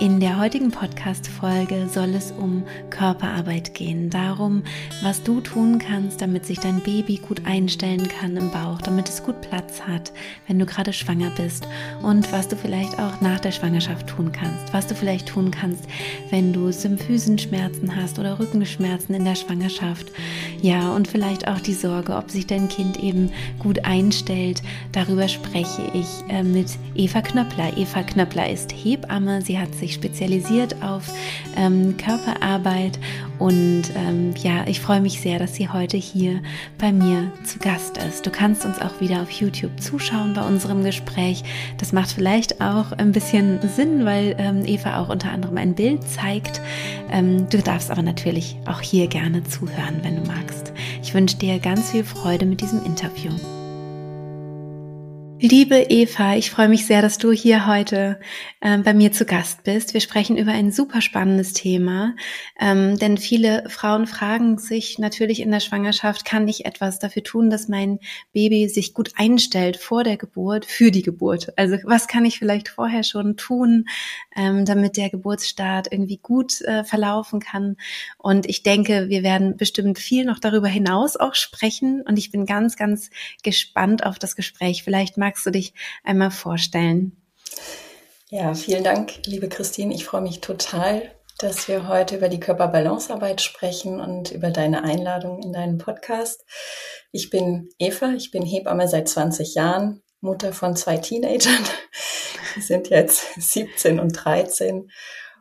In der heutigen Podcast-Folge soll es um Körperarbeit gehen, darum, was du tun kannst, damit sich dein Baby gut einstellen kann im Bauch, damit es gut Platz hat, wenn du gerade schwanger bist und was du vielleicht auch nach der Schwangerschaft tun kannst, was du vielleicht tun kannst, wenn du Symphysenschmerzen hast oder Rückenschmerzen in der Schwangerschaft. Ja, und vielleicht auch die Sorge, ob sich dein Kind eben gut einstellt. Darüber spreche ich äh, mit Eva Knöppler. Eva Knöppler ist Hebamme, sie hat sich sich spezialisiert auf ähm, Körperarbeit und ähm, ja, ich freue mich sehr, dass sie heute hier bei mir zu Gast ist. Du kannst uns auch wieder auf YouTube zuschauen bei unserem Gespräch. Das macht vielleicht auch ein bisschen Sinn, weil ähm, Eva auch unter anderem ein Bild zeigt. Ähm, du darfst aber natürlich auch hier gerne zuhören, wenn du magst. Ich wünsche dir ganz viel Freude mit diesem Interview. Liebe Eva, ich freue mich sehr, dass du hier heute äh, bei mir zu Gast bist. Wir sprechen über ein super spannendes Thema, ähm, denn viele Frauen fragen sich natürlich in der Schwangerschaft, kann ich etwas dafür tun, dass mein Baby sich gut einstellt vor der Geburt, für die Geburt? Also was kann ich vielleicht vorher schon tun, ähm, damit der Geburtsstart irgendwie gut äh, verlaufen kann? Und ich denke, wir werden bestimmt viel noch darüber hinaus auch sprechen und ich bin ganz, ganz gespannt auf das Gespräch. Vielleicht mal magst du dich einmal vorstellen? Ja, vielen Dank, liebe Christine. Ich freue mich total, dass wir heute über die Körperbalancearbeit sprechen und über deine Einladung in deinen Podcast. Ich bin Eva, ich bin Hebamme seit 20 Jahren, Mutter von zwei Teenagern. Die sind jetzt 17 und 13.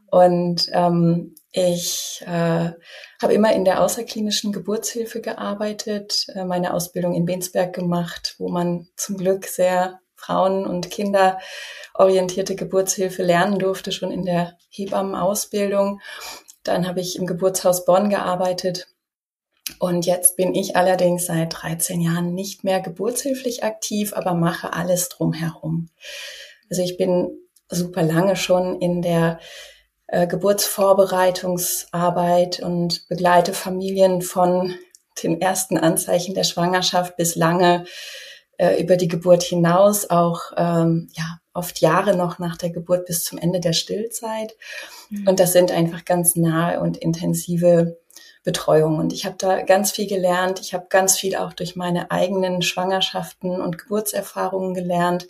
Und ähm, ich äh, habe immer in der außerklinischen Geburtshilfe gearbeitet, äh, meine Ausbildung in Bensberg gemacht, wo man zum Glück sehr Frauen- und Kinderorientierte Geburtshilfe lernen durfte, schon in der Hebammenausbildung. Dann habe ich im Geburtshaus Bonn gearbeitet. Und jetzt bin ich allerdings seit 13 Jahren nicht mehr geburtshilflich aktiv, aber mache alles drumherum. Also ich bin super lange schon in der äh, Geburtsvorbereitungsarbeit und begleite Familien von den ersten Anzeichen der Schwangerschaft bis lange äh, über die Geburt hinaus, auch ähm, ja, oft Jahre noch nach der Geburt bis zum Ende der Stillzeit. Mhm. Und das sind einfach ganz nahe und intensive Betreuung. Und ich habe da ganz viel gelernt. Ich habe ganz viel auch durch meine eigenen Schwangerschaften und Geburtserfahrungen gelernt.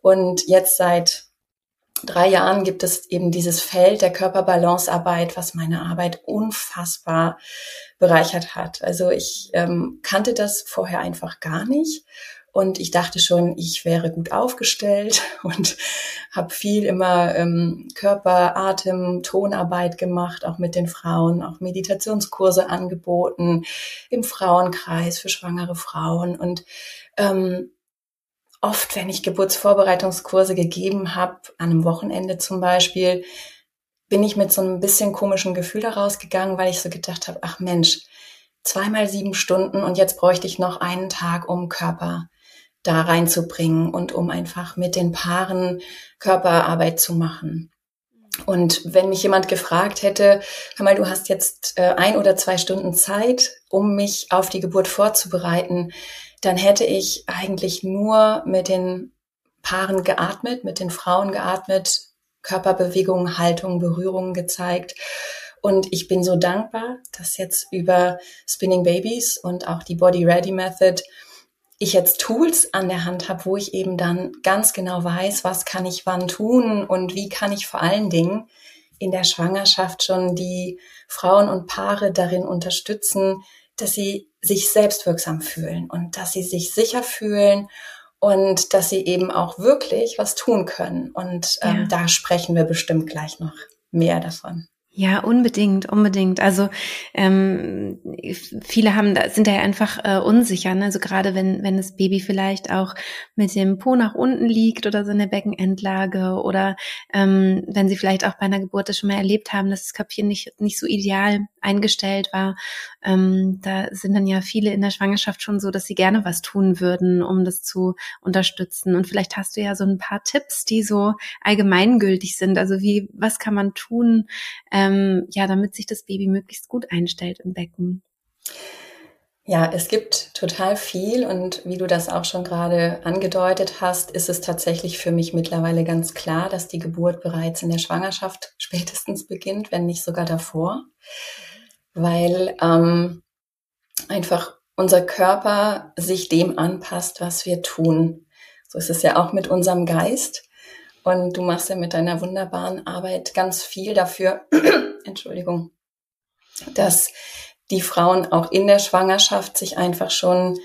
Und jetzt seit drei Jahren gibt es eben dieses Feld der Körperbalancearbeit, was meine Arbeit unfassbar bereichert hat. Also ich ähm, kannte das vorher einfach gar nicht. Und ich dachte schon, ich wäre gut aufgestellt und habe viel immer ähm, Körper, Atem, Tonarbeit gemacht, auch mit den Frauen, auch Meditationskurse angeboten im Frauenkreis für schwangere Frauen. Und ähm, oft, wenn ich Geburtsvorbereitungskurse gegeben habe, an einem Wochenende zum Beispiel, bin ich mit so einem bisschen komischen Gefühl daraus gegangen, weil ich so gedacht habe, ach Mensch, zweimal sieben Stunden und jetzt bräuchte ich noch einen Tag, um Körper da reinzubringen und um einfach mit den Paaren Körperarbeit zu machen. Und wenn mich jemand gefragt hätte, hör mal, du hast jetzt äh, ein oder zwei Stunden Zeit, um mich auf die Geburt vorzubereiten, dann hätte ich eigentlich nur mit den Paaren geatmet, mit den Frauen geatmet, Körperbewegungen, Haltung, Berührungen gezeigt. Und ich bin so dankbar, dass jetzt über Spinning Babies und auch die Body Ready Method ich jetzt Tools an der Hand habe, wo ich eben dann ganz genau weiß, was kann ich wann tun und wie kann ich vor allen Dingen in der Schwangerschaft schon die Frauen und Paare darin unterstützen, dass sie sich selbstwirksam fühlen und dass sie sich sicher fühlen und dass sie eben auch wirklich was tun können. Und ähm, ja. da sprechen wir bestimmt gleich noch mehr davon. Ja, unbedingt, unbedingt. Also ähm, viele haben, sind da ja einfach äh, unsicher. Ne? Also gerade wenn wenn das Baby vielleicht auch mit dem Po nach unten liegt oder so in der Beckenendlage oder ähm, wenn sie vielleicht auch bei einer Geburt das schon mal erlebt haben, dass das Köpfchen nicht nicht so ideal eingestellt war, ähm, da sind dann ja viele in der Schwangerschaft schon so, dass sie gerne was tun würden, um das zu unterstützen. Und vielleicht hast du ja so ein paar Tipps, die so allgemeingültig sind. Also wie, was kann man tun, ähm, ja, damit sich das Baby möglichst gut einstellt im Becken? Ja, es gibt total viel und wie du das auch schon gerade angedeutet hast, ist es tatsächlich für mich mittlerweile ganz klar, dass die Geburt bereits in der Schwangerschaft spätestens beginnt, wenn nicht sogar davor, weil ähm, einfach unser Körper sich dem anpasst, was wir tun. So ist es ja auch mit unserem Geist. Und du machst ja mit deiner wunderbaren Arbeit ganz viel dafür, Entschuldigung, dass die Frauen auch in der Schwangerschaft sich einfach schon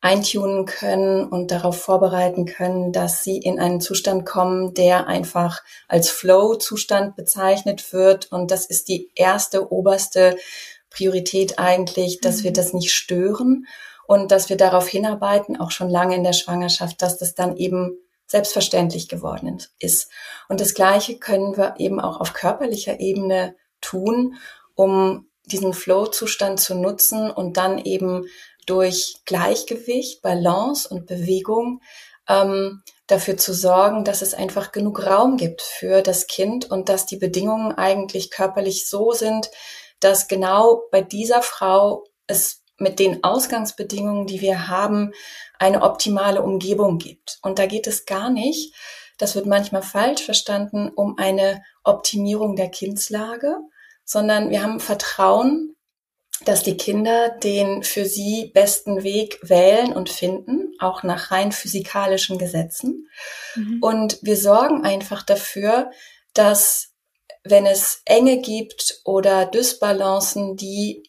eintunen können und darauf vorbereiten können, dass sie in einen Zustand kommen, der einfach als Flow-Zustand bezeichnet wird. Und das ist die erste, oberste Priorität eigentlich, dass mhm. wir das nicht stören und dass wir darauf hinarbeiten, auch schon lange in der Schwangerschaft, dass das dann eben selbstverständlich geworden ist. Und das Gleiche können wir eben auch auf körperlicher Ebene tun, um diesen Flow-Zustand zu nutzen und dann eben durch Gleichgewicht, Balance und Bewegung ähm, dafür zu sorgen, dass es einfach genug Raum gibt für das Kind und dass die Bedingungen eigentlich körperlich so sind, dass genau bei dieser Frau es mit den Ausgangsbedingungen, die wir haben, eine optimale Umgebung gibt. Und da geht es gar nicht, das wird manchmal falsch verstanden, um eine Optimierung der Kindslage, sondern wir haben Vertrauen, dass die Kinder den für sie besten Weg wählen und finden, auch nach rein physikalischen Gesetzen. Mhm. Und wir sorgen einfach dafür, dass wenn es Enge gibt oder Dysbalancen, die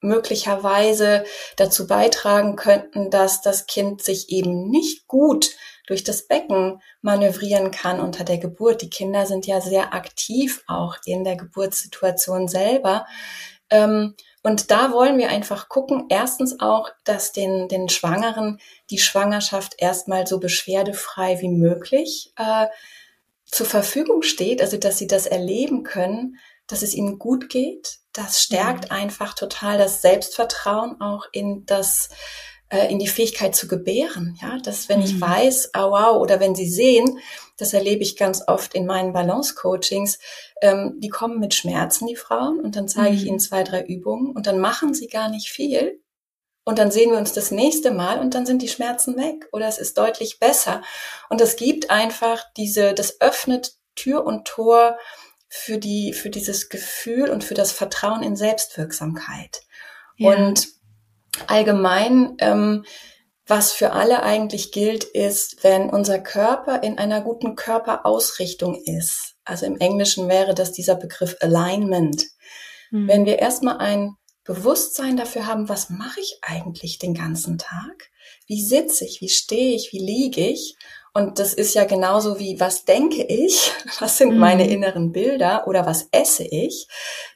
möglicherweise dazu beitragen könnten, dass das Kind sich eben nicht gut durch das Becken manövrieren kann unter der Geburt. Die Kinder sind ja sehr aktiv auch in der Geburtssituation selber. Ähm, und da wollen wir einfach gucken, erstens auch, dass den, den Schwangeren die Schwangerschaft erstmal so beschwerdefrei wie möglich äh, zur Verfügung steht, also dass sie das erleben können, dass es ihnen gut geht. Das stärkt mhm. einfach total das Selbstvertrauen auch in das in die Fähigkeit zu gebären. Ja, dass wenn mhm. ich weiß, ah wow, oder wenn sie sehen, das erlebe ich ganz oft in meinen Balance-Coachings, ähm, die kommen mit Schmerzen, die Frauen, und dann zeige mhm. ich ihnen zwei, drei Übungen und dann machen sie gar nicht viel. Und dann sehen wir uns das nächste Mal und dann sind die Schmerzen weg oder es ist deutlich besser. Und das gibt einfach diese, das öffnet Tür und Tor für die, für dieses Gefühl und für das Vertrauen in Selbstwirksamkeit. Ja. Und allgemein, ähm, was für alle eigentlich gilt, ist, wenn unser Körper in einer guten Körperausrichtung ist. Also im Englischen wäre das dieser Begriff Alignment. Mhm. Wenn wir erstmal ein Bewusstsein dafür haben, was mache ich eigentlich den ganzen Tag? Wie sitze ich? Wie stehe ich? Wie liege ich? Und das ist ja genauso wie, was denke ich? Was sind mhm. meine inneren Bilder? Oder was esse ich?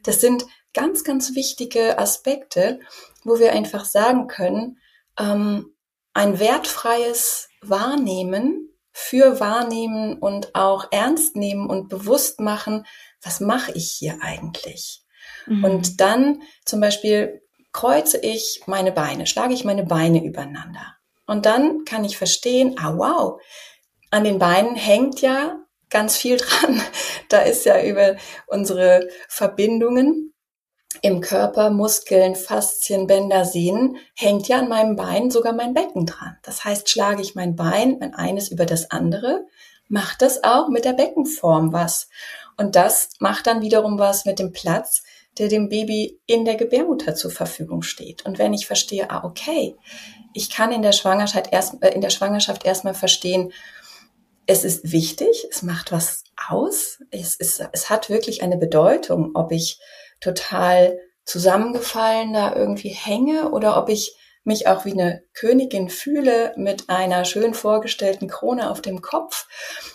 Das sind ganz, ganz wichtige Aspekte, wo wir einfach sagen können, ähm, ein wertfreies Wahrnehmen für Wahrnehmen und auch ernst nehmen und bewusst machen, was mache ich hier eigentlich? Mhm. Und dann zum Beispiel kreuze ich meine Beine, schlage ich meine Beine übereinander. Und dann kann ich verstehen, ah wow, an den Beinen hängt ja ganz viel dran. Da ist ja über unsere Verbindungen im Körper, Muskeln, Faszien, Bänder, Sehnen, hängt ja an meinem Bein sogar mein Becken dran. Das heißt, schlage ich mein Bein mein eines über das andere, macht das auch mit der Beckenform was. Und das macht dann wiederum was mit dem Platz, der dem Baby in der Gebärmutter zur Verfügung steht. Und wenn ich verstehe, ah, okay, ich kann in der Schwangerschaft erst, äh, in der Schwangerschaft erstmal verstehen, es ist wichtig, es macht was aus, es ist, es hat wirklich eine Bedeutung, ob ich total zusammengefallen da irgendwie hänge oder ob ich mich auch wie eine Königin fühle mit einer schön vorgestellten Krone auf dem Kopf.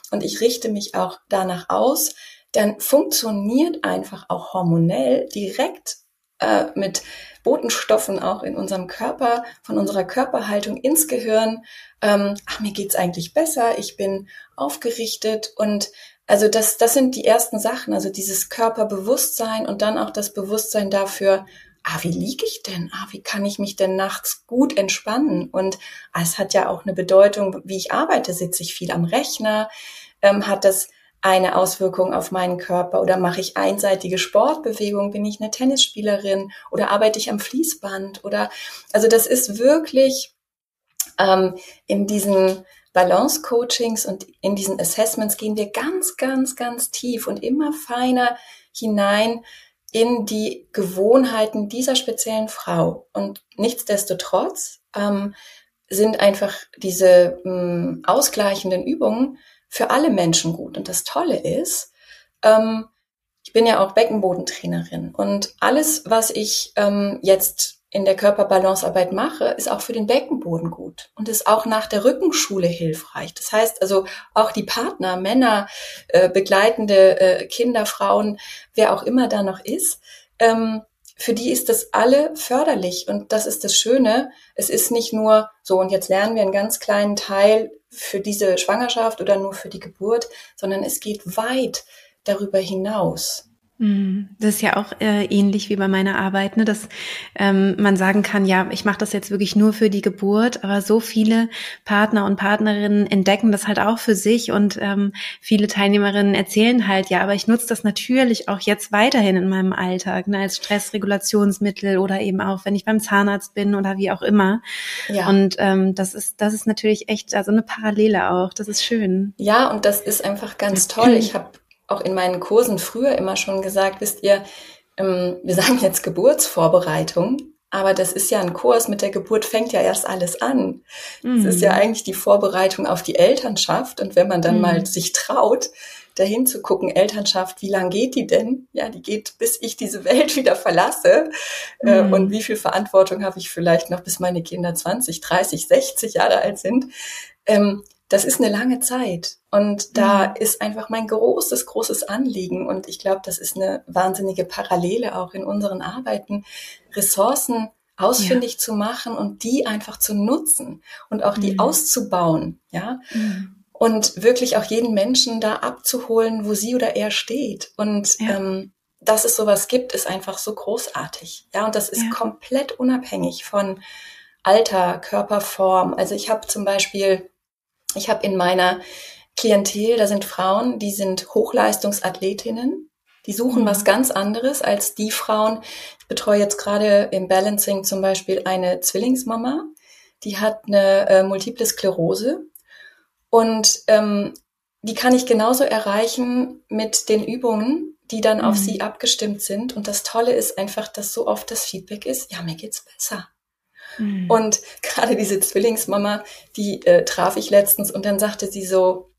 Und ich richte mich auch danach aus, dann funktioniert einfach auch hormonell direkt äh, mit Botenstoffen auch in unserem Körper, von unserer Körperhaltung ins Gehirn. Ähm, ach, mir geht's eigentlich besser, ich bin aufgerichtet und also das, das sind die ersten Sachen, also dieses Körperbewusstsein und dann auch das Bewusstsein dafür, ah, wie liege ich denn? Ah, wie kann ich mich denn nachts gut entspannen? Und ah, es hat ja auch eine Bedeutung, wie ich arbeite. Sitze ich viel am Rechner? Ähm, hat das eine Auswirkung auf meinen Körper? Oder mache ich einseitige Sportbewegung, bin ich eine Tennisspielerin? Oder arbeite ich am Fließband? Oder also das ist wirklich ähm, in diesen Balance-Coachings und in diesen Assessments gehen wir ganz, ganz, ganz tief und immer feiner hinein in die Gewohnheiten dieser speziellen Frau. Und nichtsdestotrotz ähm, sind einfach diese ähm, ausgleichenden Übungen für alle Menschen gut. Und das Tolle ist, ähm, ich bin ja auch Beckenbodentrainerin und alles, was ich ähm, jetzt in der Körperbalancearbeit mache, ist auch für den Beckenboden gut und ist auch nach der Rückenschule hilfreich. Das heißt also auch die Partner, Männer, äh, begleitende äh, Kinder, Frauen, wer auch immer da noch ist, ähm, für die ist das alle förderlich und das ist das Schöne. Es ist nicht nur so und jetzt lernen wir einen ganz kleinen Teil für diese Schwangerschaft oder nur für die Geburt, sondern es geht weit darüber hinaus. Mhm. Das ist ja auch äh, ähnlich wie bei meiner Arbeit, ne? dass ähm, man sagen kann, ja, ich mache das jetzt wirklich nur für die Geburt, aber so viele Partner und Partnerinnen entdecken das halt auch für sich und ähm, viele Teilnehmerinnen erzählen halt, ja, aber ich nutze das natürlich auch jetzt weiterhin in meinem Alltag, ne, als Stressregulationsmittel oder eben auch, wenn ich beim Zahnarzt bin oder wie auch immer. Ja. Und ähm, das ist, das ist natürlich echt also eine Parallele auch. Das ist schön. Ja, und das ist einfach ganz toll. Ich habe auch in meinen Kursen früher immer schon gesagt, wisst ihr, ähm, wir sagen jetzt Geburtsvorbereitung, aber das ist ja ein Kurs, mit der Geburt fängt ja erst alles an. Mhm. Das ist ja mhm. eigentlich die Vorbereitung auf die Elternschaft. Und wenn man dann mhm. mal sich traut, dahin zu gucken, Elternschaft, wie lang geht die denn? Ja, die geht, bis ich diese Welt wieder verlasse. Äh, mhm. und wie viel Verantwortung habe ich vielleicht noch, bis meine Kinder 20, 30, 60 Jahre alt sind? Ähm, das ist eine lange Zeit. Und da mhm. ist einfach mein großes, großes Anliegen. Und ich glaube, das ist eine wahnsinnige Parallele auch in unseren Arbeiten, Ressourcen ausfindig ja. zu machen und die einfach zu nutzen und auch die mhm. auszubauen, ja. Mhm. Und wirklich auch jeden Menschen da abzuholen, wo sie oder er steht. Und ja. ähm, dass es sowas gibt, ist einfach so großartig. Ja, und das ist ja. komplett unabhängig von Alter, Körperform. Also ich habe zum Beispiel ich habe in meiner Klientel, da sind Frauen, die sind Hochleistungsathletinnen, die suchen mhm. was ganz anderes als die Frauen. Ich betreue jetzt gerade im Balancing zum Beispiel eine Zwillingsmama, die hat eine äh, multiple Sklerose und ähm, die kann ich genauso erreichen mit den Übungen, die dann mhm. auf sie abgestimmt sind. Und das Tolle ist einfach, dass so oft das Feedback ist, ja, mir geht's besser. Mhm. Und gerade diese Zwillingsmama, die äh, traf ich letztens und dann sagte sie so,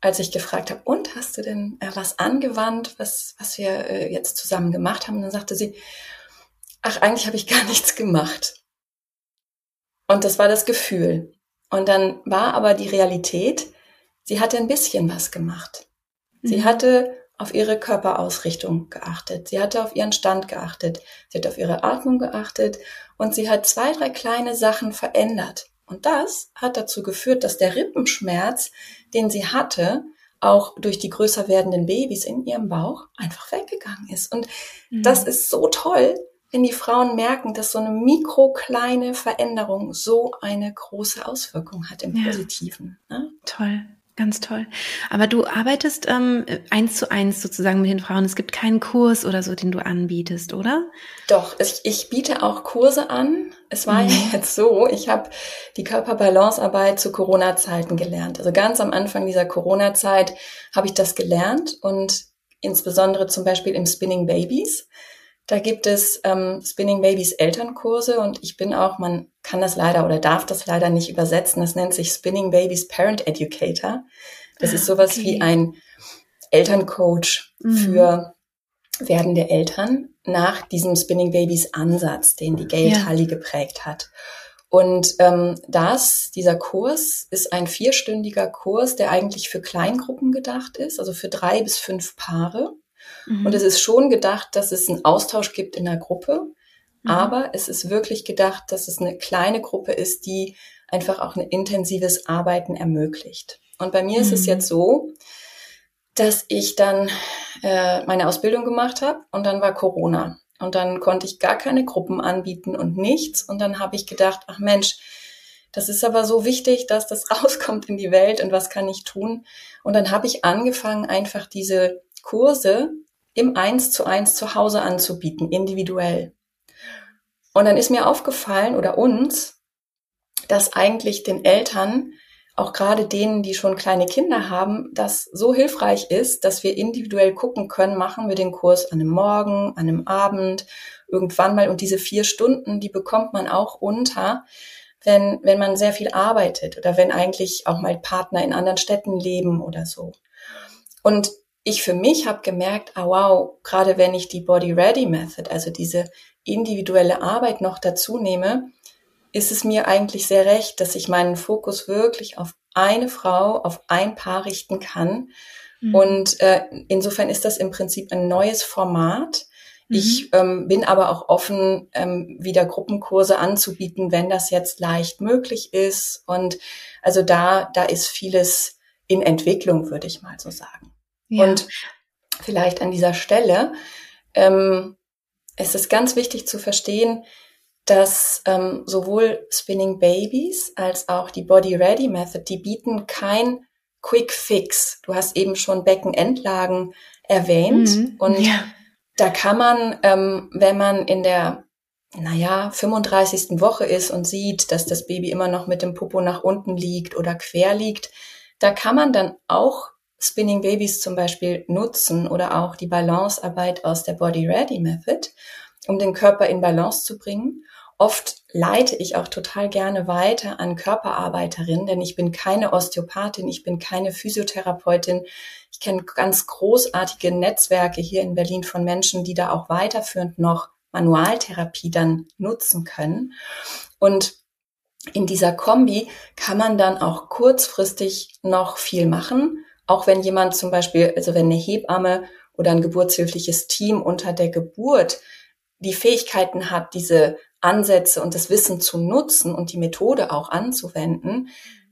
als ich gefragt habe, und hast du denn äh, was angewandt, was, was wir äh, jetzt zusammen gemacht haben? Und dann sagte sie, ach, eigentlich habe ich gar nichts gemacht. Und das war das Gefühl. Und dann war aber die Realität, sie hatte ein bisschen was gemacht. Sie mhm. hatte auf ihre Körperausrichtung geachtet. Sie hatte auf ihren Stand geachtet. Sie hat auf ihre Atmung geachtet und sie hat zwei, drei kleine Sachen verändert. Und das hat dazu geführt, dass der Rippenschmerz, den sie hatte, auch durch die größer werdenden Babys in ihrem Bauch einfach weggegangen ist. Und mhm. das ist so toll, wenn die Frauen merken, dass so eine mikrokleine Veränderung so eine große Auswirkung hat im ja. Positiven. Ne? Toll. Ganz toll. Aber du arbeitest ähm, eins zu eins sozusagen mit den Frauen. Es gibt keinen Kurs oder so, den du anbietest, oder? Doch, ich, ich biete auch Kurse an. Es war mhm. jetzt so, ich habe die Körperbalancearbeit zu Corona-Zeiten gelernt. Also ganz am Anfang dieser Corona-Zeit habe ich das gelernt und insbesondere zum Beispiel im Spinning Babies. Da gibt es ähm, Spinning Babies Elternkurse und ich bin auch, man kann das leider oder darf das leider nicht übersetzen. Das nennt sich Spinning Babies Parent Educator. Das ah, ist sowas okay. wie ein Elterncoach mhm. für werdende Eltern nach diesem Spinning Babies Ansatz, den die Gail ja. Tully geprägt hat. Und ähm, das, dieser Kurs ist ein vierstündiger Kurs, der eigentlich für Kleingruppen gedacht ist, also für drei bis fünf Paare. Mhm. Und es ist schon gedacht, dass es einen Austausch gibt in der Gruppe. Mhm. Aber es ist wirklich gedacht, dass es eine kleine Gruppe ist, die einfach auch ein intensives Arbeiten ermöglicht. Und bei mir mhm. ist es mhm. jetzt so, dass ich dann äh, meine Ausbildung gemacht habe und dann war Corona. Und dann konnte ich gar keine Gruppen anbieten und nichts. Und dann habe ich gedacht, ach Mensch, das ist aber so wichtig, dass das rauskommt in die Welt und was kann ich tun? Und dann habe ich angefangen, einfach diese Kurse im Eins zu eins zu Hause anzubieten, individuell. Und dann ist mir aufgefallen oder uns, dass eigentlich den Eltern, auch gerade denen, die schon kleine Kinder haben, das so hilfreich ist, dass wir individuell gucken können, machen wir den Kurs an einem Morgen, an einem Abend, irgendwann mal. Und diese vier Stunden, die bekommt man auch unter, wenn, wenn man sehr viel arbeitet oder wenn eigentlich auch mal Partner in anderen Städten leben oder so. Und ich für mich habe gemerkt, ah wow, gerade wenn ich die Body Ready Method, also diese individuelle Arbeit noch dazu nehme, ist es mir eigentlich sehr recht, dass ich meinen Fokus wirklich auf eine Frau, auf ein Paar richten kann. Mhm. Und äh, insofern ist das im Prinzip ein neues Format. Mhm. Ich ähm, bin aber auch offen, ähm, wieder Gruppenkurse anzubieten, wenn das jetzt leicht möglich ist. Und also da, da ist vieles in Entwicklung, würde ich mal so sagen. Ja. Und vielleicht an dieser Stelle ähm, ist es ganz wichtig zu verstehen, dass ähm, sowohl Spinning Babies als auch die Body Ready Method, die bieten kein Quick Fix. Du hast eben schon Beckenendlagen erwähnt mhm, und ja. da kann man, ähm, wenn man in der naja, 35. Woche ist und sieht, dass das Baby immer noch mit dem Popo nach unten liegt oder quer liegt, da kann man dann auch Spinning Babies zum Beispiel nutzen oder auch die Balancearbeit aus der Body Ready Method, um den Körper in Balance zu bringen. Oft leite ich auch total gerne weiter an Körperarbeiterinnen, denn ich bin keine Osteopathin, ich bin keine Physiotherapeutin. Ich kenne ganz großartige Netzwerke hier in Berlin von Menschen, die da auch weiterführend noch Manualtherapie dann nutzen können. Und in dieser Kombi kann man dann auch kurzfristig noch viel machen auch wenn jemand zum Beispiel, also wenn eine Hebamme oder ein geburtshilfliches Team unter der Geburt die Fähigkeiten hat, diese Ansätze und das Wissen zu nutzen und die Methode auch anzuwenden,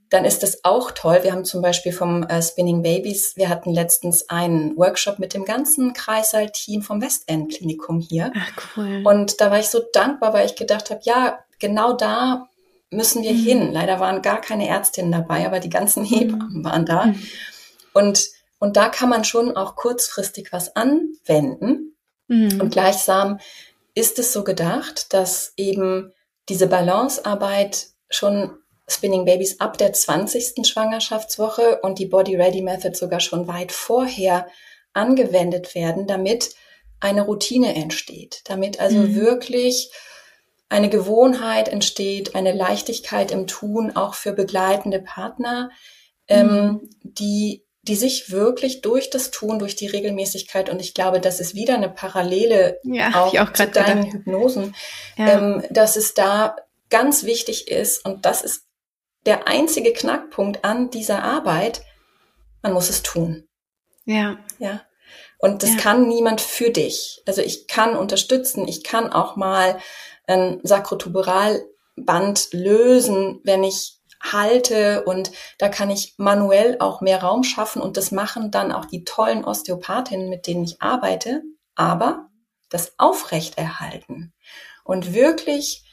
dann ist das auch toll. Wir haben zum Beispiel vom äh, Spinning Babies, wir hatten letztens einen Workshop mit dem ganzen Kreissaal-Team vom Westend Klinikum hier. Ach, cool. Und da war ich so dankbar, weil ich gedacht habe, ja, genau da müssen wir mhm. hin. Leider waren gar keine Ärztinnen dabei, aber die ganzen Hebammen mhm. waren da. Mhm. Und, und da kann man schon auch kurzfristig was anwenden. Mhm. Und gleichsam ist es so gedacht, dass eben diese Balancearbeit schon Spinning Babies ab der 20. Schwangerschaftswoche und die Body Ready Method sogar schon weit vorher angewendet werden, damit eine Routine entsteht, damit also mhm. wirklich eine Gewohnheit entsteht, eine Leichtigkeit im Tun, auch für begleitende Partner, ähm, mhm. ähm, die die sich wirklich durch das Tun, durch die Regelmäßigkeit, und ich glaube, das ist wieder eine Parallele ja, auch, auch zu deinen gedacht. Hypnosen, ja. ähm, dass es da ganz wichtig ist, und das ist der einzige Knackpunkt an dieser Arbeit, man muss es tun. Ja. Ja. Und das ja. kann niemand für dich. Also ich kann unterstützen, ich kann auch mal ein Sakrotuberalband lösen, wenn ich halte und da kann ich manuell auch mehr Raum schaffen und das machen dann auch die tollen Osteopathinnen, mit denen ich arbeite, aber das Aufrechterhalten und wirklich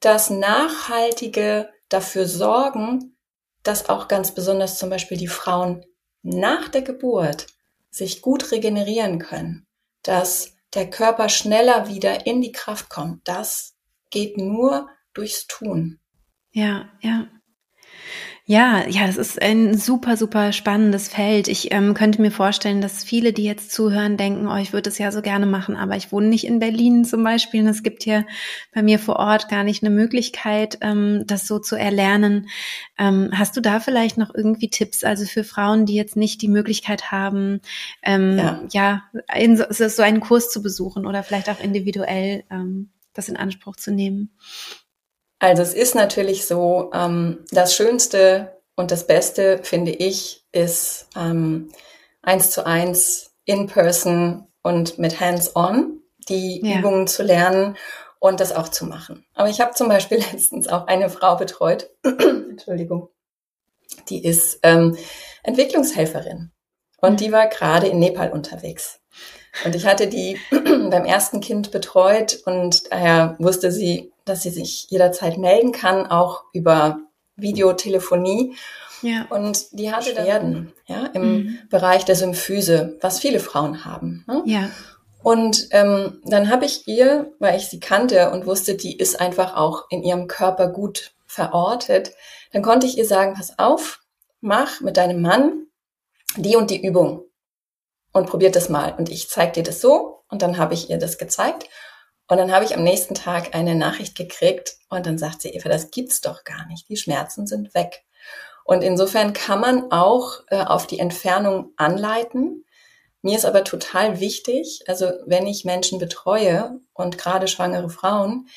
das nachhaltige dafür sorgen, dass auch ganz besonders zum Beispiel die Frauen nach der Geburt sich gut regenerieren können, dass der Körper schneller wieder in die Kraft kommt. Das geht nur durchs Tun. Ja, ja. Ja, ja, das ist ein super, super spannendes Feld. Ich ähm, könnte mir vorstellen, dass viele, die jetzt zuhören, denken, oh, ich würde es ja so gerne machen, aber ich wohne nicht in Berlin zum Beispiel und es gibt hier bei mir vor Ort gar nicht eine Möglichkeit, ähm, das so zu erlernen. Ähm, hast du da vielleicht noch irgendwie Tipps, also für Frauen, die jetzt nicht die Möglichkeit haben, ähm, ja, ja in so, so einen Kurs zu besuchen oder vielleicht auch individuell ähm, das in Anspruch zu nehmen? Also es ist natürlich so, ähm, das Schönste und das Beste, finde ich, ist ähm, eins zu eins in person und mit Hands-on die ja. Übungen zu lernen und das auch zu machen. Aber ich habe zum Beispiel letztens auch eine Frau betreut, Entschuldigung, die ist ähm, Entwicklungshelferin und die war gerade in Nepal unterwegs. Und ich hatte die beim ersten Kind betreut und daher wusste sie, dass sie sich jederzeit melden kann, auch über Videotelefonie. Ja. Und die hatte Beschwerden ja, im mhm. Bereich der Symphyse, was viele Frauen haben. Ne? Ja. Und ähm, dann habe ich ihr, weil ich sie kannte und wusste, die ist einfach auch in ihrem Körper gut verortet, dann konnte ich ihr sagen, pass auf, mach mit deinem Mann die und die Übung und probiert das mal. Und ich zeige dir das so und dann habe ich ihr das gezeigt. Und dann habe ich am nächsten Tag eine Nachricht gekriegt und dann sagt sie, Eva, das gibt's doch gar nicht. Die Schmerzen sind weg. Und insofern kann man auch äh, auf die Entfernung anleiten. Mir ist aber total wichtig, also wenn ich Menschen betreue und gerade schwangere Frauen,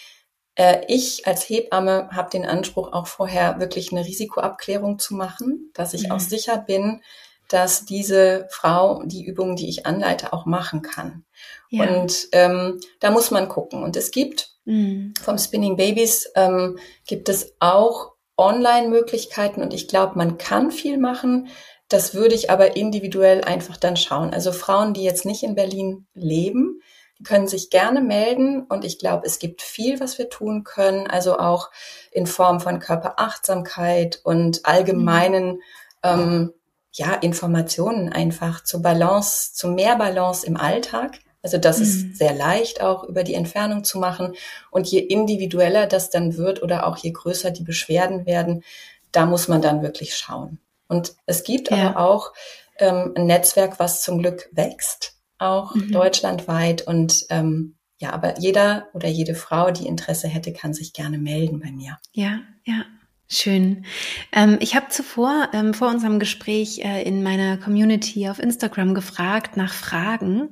äh, ich als Hebamme habe den Anspruch, auch vorher wirklich eine Risikoabklärung zu machen, dass ich mhm. auch sicher bin, dass diese Frau die Übungen, die ich anleite, auch machen kann. Ja. Und ähm, da muss man gucken. Und es gibt mhm. vom Spinning Babies ähm, gibt es auch Online-Möglichkeiten und ich glaube, man kann viel machen. Das würde ich aber individuell einfach dann schauen. Also Frauen, die jetzt nicht in Berlin leben, die können sich gerne melden und ich glaube, es gibt viel, was wir tun können. Also auch in Form von Körperachtsamkeit und allgemeinen mhm. ähm, ja, Informationen einfach zur Balance, zu mehr Balance im Alltag. Also das mhm. ist sehr leicht auch über die Entfernung zu machen. Und je individueller das dann wird oder auch je größer die Beschwerden werden, da muss man dann wirklich schauen. Und es gibt ja. aber auch ähm, ein Netzwerk, was zum Glück wächst, auch mhm. deutschlandweit. Und ähm, ja, aber jeder oder jede Frau, die Interesse hätte, kann sich gerne melden bei mir. Ja, ja. Schön. Ähm, ich habe zuvor, ähm, vor unserem Gespräch äh, in meiner Community auf Instagram gefragt nach Fragen.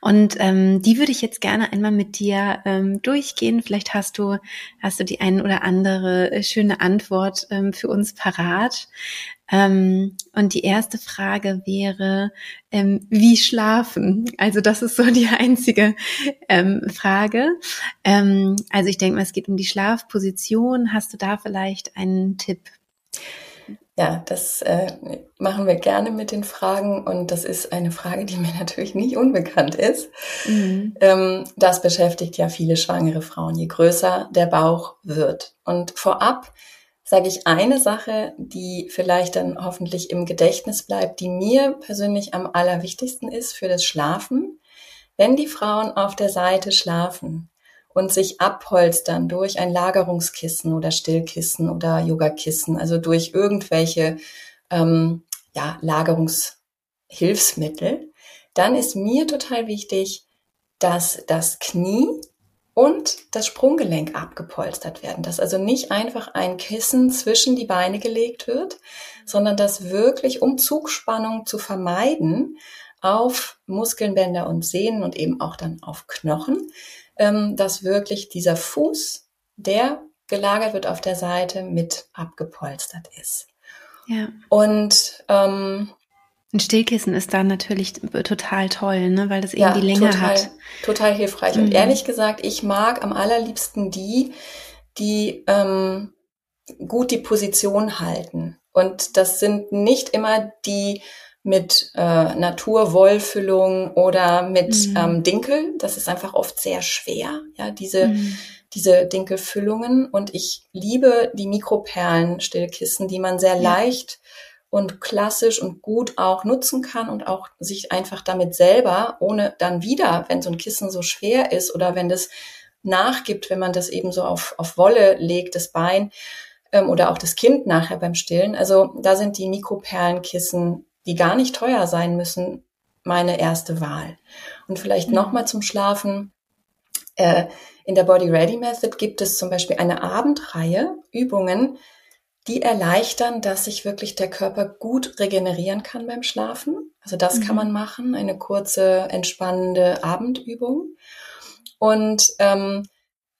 Und ähm, die würde ich jetzt gerne einmal mit dir ähm, durchgehen. Vielleicht hast du, hast du die ein oder andere äh, schöne Antwort ähm, für uns parat. Ähm, und die erste Frage wäre, ähm, wie schlafen? Also das ist so die einzige ähm, Frage. Ähm, also ich denke mal, es geht um die Schlafposition. Hast du da vielleicht einen Tipp? Ja, das äh, machen wir gerne mit den Fragen und das ist eine Frage, die mir natürlich nicht unbekannt ist. Mhm. Ähm, das beschäftigt ja viele schwangere Frauen, je größer der Bauch wird. Und vorab sage ich eine Sache, die vielleicht dann hoffentlich im Gedächtnis bleibt, die mir persönlich am allerwichtigsten ist für das Schlafen. Wenn die Frauen auf der Seite schlafen und sich abholstern durch ein Lagerungskissen oder Stillkissen oder Yogakissen, also durch irgendwelche ähm, ja, Lagerungshilfsmittel, dann ist mir total wichtig, dass das Knie und das Sprunggelenk abgepolstert werden, dass also nicht einfach ein Kissen zwischen die Beine gelegt wird, sondern dass wirklich, um Zugspannung zu vermeiden, auf Muskelnbänder und Sehnen und eben auch dann auf Knochen, ähm, dass wirklich dieser Fuß, der gelagert wird auf der Seite, mit abgepolstert ist. Ja. Und ähm, ein Stillkissen ist da natürlich total toll, ne? weil das eben ja, die Länge total, hat. Total hilfreich. Mhm. Und ehrlich gesagt, ich mag am allerliebsten die, die ähm, gut die Position halten. Und das sind nicht immer die mit äh, Naturwollfüllung oder mit mhm. ähm, Dinkel. Das ist einfach oft sehr schwer, ja, diese, mhm. diese Dinkelfüllungen. Und ich liebe die Mikroperlen-Stillkissen, die man sehr ja. leicht und klassisch und gut auch nutzen kann und auch sich einfach damit selber, ohne dann wieder, wenn so ein Kissen so schwer ist oder wenn das nachgibt, wenn man das eben so auf, auf Wolle legt, das Bein ähm, oder auch das Kind nachher beim Stillen. Also da sind die Mikroperlenkissen, die gar nicht teuer sein müssen, meine erste Wahl. Und vielleicht mhm. nochmal zum Schlafen. Äh, in der Body Ready Method gibt es zum Beispiel eine Abendreihe Übungen, die erleichtern, dass sich wirklich der Körper gut regenerieren kann beim Schlafen. Also das mhm. kann man machen, eine kurze, entspannende Abendübung. Und ähm,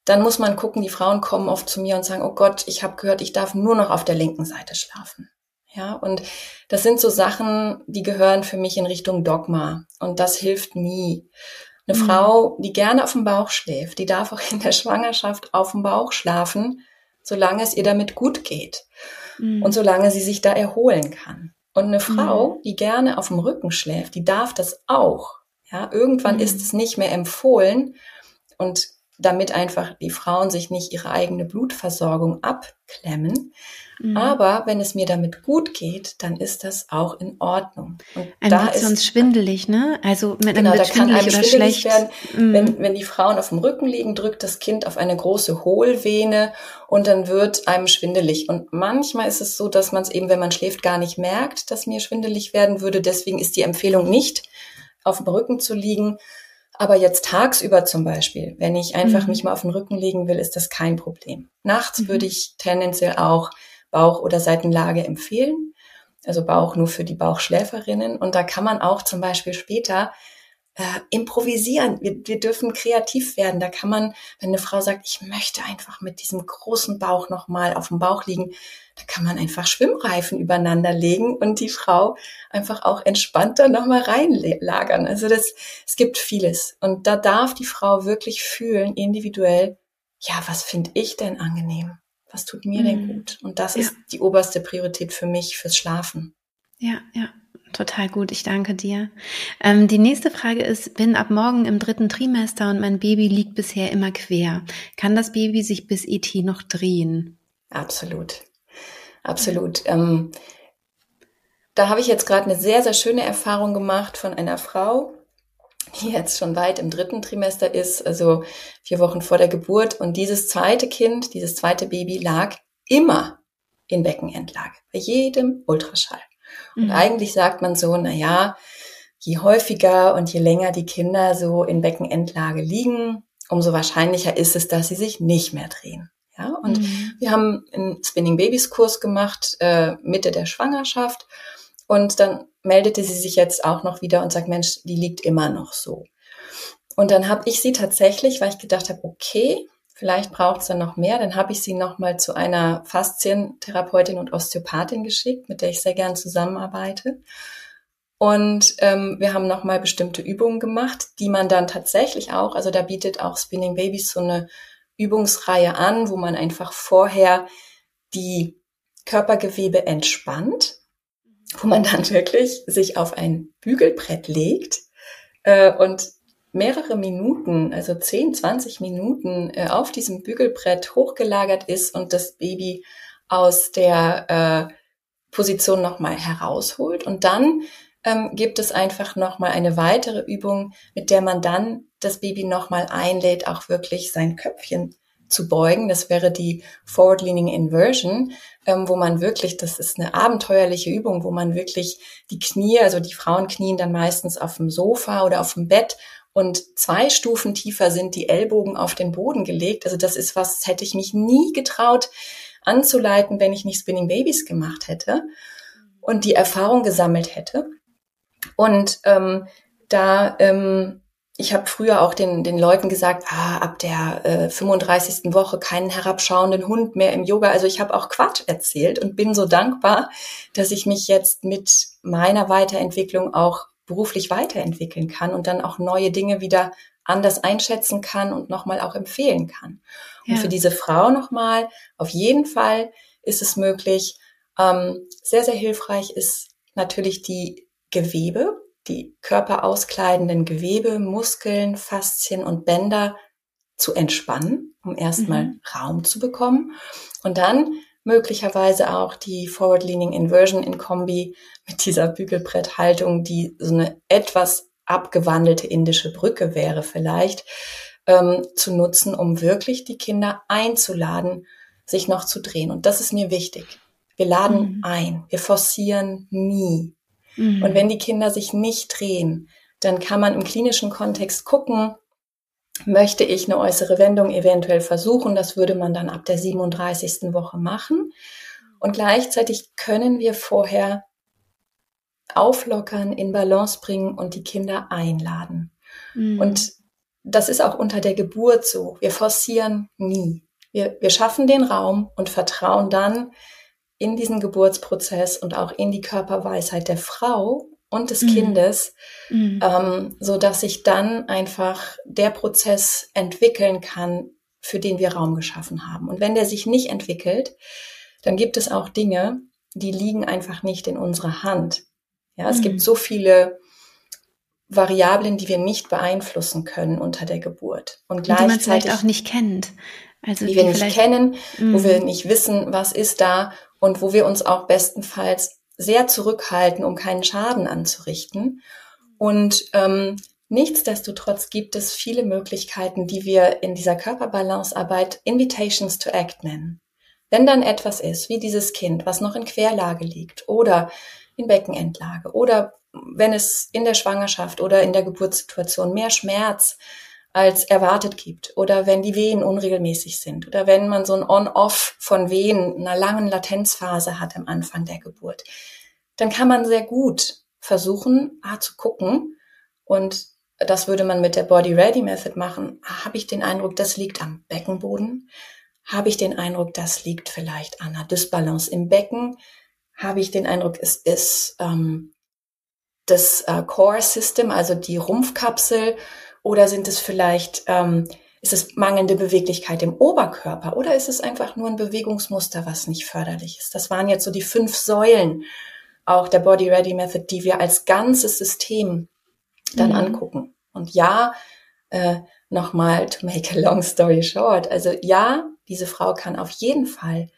dann muss man gucken, die Frauen kommen oft zu mir und sagen, oh Gott, ich habe gehört, ich darf nur noch auf der linken Seite schlafen. Ja, und das sind so Sachen, die gehören für mich in Richtung Dogma. Und das hilft nie. Eine mhm. Frau, die gerne auf dem Bauch schläft, die darf auch in der Schwangerschaft auf dem Bauch schlafen, solange es ihr damit gut geht. Mhm. Und solange sie sich da erholen kann. Und eine Frau, mhm. die gerne auf dem Rücken schläft, die darf das auch. Ja, irgendwann ist mhm. es nicht mehr empfohlen. Und damit einfach die Frauen sich nicht ihre eigene Blutversorgung abklemmen. Mhm. Aber wenn es mir damit gut geht, dann ist das auch in Ordnung. Und Ein da ist sonst schwindelig, ne? Also mit einem genau, da kann einem schwindelig, schlecht. werden. Mhm. Wenn, wenn die Frauen auf dem Rücken liegen, drückt das Kind auf eine große Hohlvene und dann wird einem schwindelig. Und manchmal ist es so, dass man es eben, wenn man schläft, gar nicht merkt, dass mir schwindelig werden würde. Deswegen ist die Empfehlung nicht, auf dem Rücken zu liegen, aber jetzt tagsüber zum Beispiel, wenn ich einfach mhm. mich mal auf den Rücken legen will, ist das kein Problem. Nachts mhm. würde ich tendenziell auch Bauch- oder Seitenlage empfehlen. Also Bauch nur für die Bauchschläferinnen. Und da kann man auch zum Beispiel später äh, improvisieren. Wir, wir dürfen kreativ werden. Da kann man, wenn eine Frau sagt, ich möchte einfach mit diesem großen Bauch nochmal auf dem Bauch liegen, da kann man einfach Schwimmreifen übereinander legen und die Frau einfach auch entspannter nochmal reinlagern. Also das, es gibt vieles. Und da darf die Frau wirklich fühlen, individuell, ja, was finde ich denn angenehm? Was tut mir mhm. denn gut? Und das ja. ist die oberste Priorität für mich fürs Schlafen. Ja, ja, total gut. Ich danke dir. Ähm, die nächste Frage ist, bin ab morgen im dritten Trimester und mein Baby liegt bisher immer quer. Kann das Baby sich bis ET noch drehen? Absolut. Absolut. Ähm, da habe ich jetzt gerade eine sehr, sehr schöne Erfahrung gemacht von einer Frau, die jetzt schon weit im dritten Trimester ist, also vier Wochen vor der Geburt. Und dieses zweite Kind, dieses zweite Baby lag immer in Beckenendlage, bei jedem Ultraschall. Und mhm. eigentlich sagt man so, na ja, je häufiger und je länger die Kinder so in Beckenendlage liegen, umso wahrscheinlicher ist es, dass sie sich nicht mehr drehen. Ja, und mhm. wir haben einen Spinning Babies Kurs gemacht, äh, Mitte der Schwangerschaft. Und dann meldete sie sich jetzt auch noch wieder und sagt, Mensch, die liegt immer noch so. Und dann habe ich sie tatsächlich, weil ich gedacht habe, okay, vielleicht braucht es dann noch mehr, dann habe ich sie nochmal zu einer Faszientherapeutin und Osteopathin geschickt, mit der ich sehr gern zusammenarbeite. Und ähm, wir haben nochmal bestimmte Übungen gemacht, die man dann tatsächlich auch, also da bietet auch Spinning Babies so eine Übungsreihe an, wo man einfach vorher die Körpergewebe entspannt, wo man dann wirklich sich auf ein Bügelbrett legt äh, und mehrere Minuten, also 10, 20 Minuten äh, auf diesem Bügelbrett hochgelagert ist und das Baby aus der äh, Position nochmal herausholt. Und dann ähm, gibt es einfach nochmal eine weitere Übung, mit der man dann das Baby nochmal einlädt, auch wirklich sein Köpfchen zu beugen. Das wäre die Forward Leaning Inversion, ähm, wo man wirklich, das ist eine abenteuerliche Übung, wo man wirklich die Knie, also die Frauen knien dann meistens auf dem Sofa oder auf dem Bett und zwei Stufen tiefer sind die Ellbogen auf den Boden gelegt. Also das ist was, das hätte ich mich nie getraut anzuleiten, wenn ich nicht Spinning Babies gemacht hätte und die Erfahrung gesammelt hätte. Und ähm, da ähm, ich habe früher auch den, den Leuten gesagt, ah, ab der äh, 35. Woche keinen herabschauenden Hund mehr im Yoga. Also ich habe auch Quatsch erzählt und bin so dankbar, dass ich mich jetzt mit meiner Weiterentwicklung auch beruflich weiterentwickeln kann und dann auch neue Dinge wieder anders einschätzen kann und nochmal auch empfehlen kann. Ja. Und für diese Frau nochmal, auf jeden Fall ist es möglich. Ähm, sehr, sehr hilfreich ist natürlich die Gewebe, die körperauskleidenden Gewebe, Muskeln, Faszien und Bänder zu entspannen, um erstmal mhm. Raum zu bekommen. Und dann möglicherweise auch die Forward Leaning Inversion in Kombi mit dieser Bügelbretthaltung, die so eine etwas abgewandelte indische Brücke wäre vielleicht, ähm, zu nutzen, um wirklich die Kinder einzuladen, sich noch zu drehen. Und das ist mir wichtig. Wir laden mhm. ein. Wir forcieren nie. Mhm. Und wenn die Kinder sich nicht drehen, dann kann man im klinischen Kontext gucken, möchte ich eine äußere Wendung eventuell versuchen. Das würde man dann ab der 37. Woche machen. Und gleichzeitig können wir vorher auflockern, in Balance bringen und die Kinder einladen. Mhm. Und das ist auch unter der Geburt so. Wir forcieren nie. Wir, wir schaffen den Raum und vertrauen dann in diesen Geburtsprozess und auch in die Körperweisheit der Frau und des mhm. Kindes, mhm. ähm, so dass sich dann einfach der Prozess entwickeln kann, für den wir Raum geschaffen haben. Und wenn der sich nicht entwickelt, dann gibt es auch Dinge, die liegen einfach nicht in unserer Hand. Ja, es mhm. gibt so viele Variablen, die wir nicht beeinflussen können unter der Geburt. Und gleichzeitig. Die man vielleicht auch nicht kennt. Also die, die wir nicht kennen, wo wir mhm. nicht wissen, was ist da und wo wir uns auch bestenfalls sehr zurückhalten, um keinen Schaden anzurichten. Und ähm, nichtsdestotrotz gibt es viele Möglichkeiten, die wir in dieser Körperbalancearbeit Invitations to Act nennen. Wenn dann etwas ist, wie dieses Kind, was noch in Querlage liegt oder in Beckenendlage oder wenn es in der Schwangerschaft oder in der Geburtssituation mehr Schmerz als erwartet gibt oder wenn die Wehen unregelmäßig sind oder wenn man so ein On-Off von Wehen, einer langen Latenzphase hat am Anfang der Geburt, dann kann man sehr gut versuchen, ah, zu gucken und das würde man mit der Body Ready Method machen. Habe ich den Eindruck, das liegt am Beckenboden? Habe ich den Eindruck, das liegt vielleicht an einer Dysbalance im Becken? Habe ich den Eindruck, es ist ähm, das äh, Core System, also die Rumpfkapsel? Oder sind es vielleicht, ähm, ist es mangelnde Beweglichkeit im Oberkörper? Oder ist es einfach nur ein Bewegungsmuster, was nicht förderlich ist? Das waren jetzt so die fünf Säulen auch der Body Ready Method, die wir als ganzes System dann mhm. angucken. Und ja, äh, nochmal to make a long story short. Also ja, diese Frau kann auf jeden Fall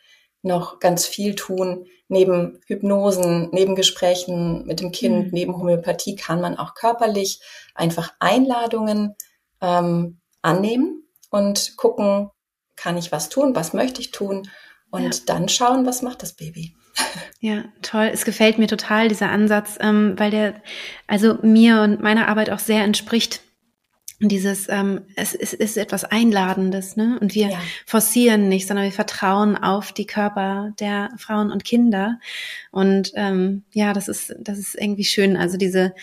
noch ganz viel tun. Neben Hypnosen, neben Gesprächen mit dem Kind, mhm. neben Homöopathie kann man auch körperlich einfach Einladungen ähm, annehmen und gucken, kann ich was tun, was möchte ich tun und ja. dann schauen, was macht das Baby. Ja, toll. Es gefällt mir total, dieser Ansatz, ähm, weil der also mir und meiner Arbeit auch sehr entspricht. Dieses, ähm, es, es ist etwas Einladendes, ne? Und wir ja. forcieren nicht, sondern wir vertrauen auf die Körper der Frauen und Kinder. Und ähm, ja, das ist, das ist irgendwie schön. Also diese,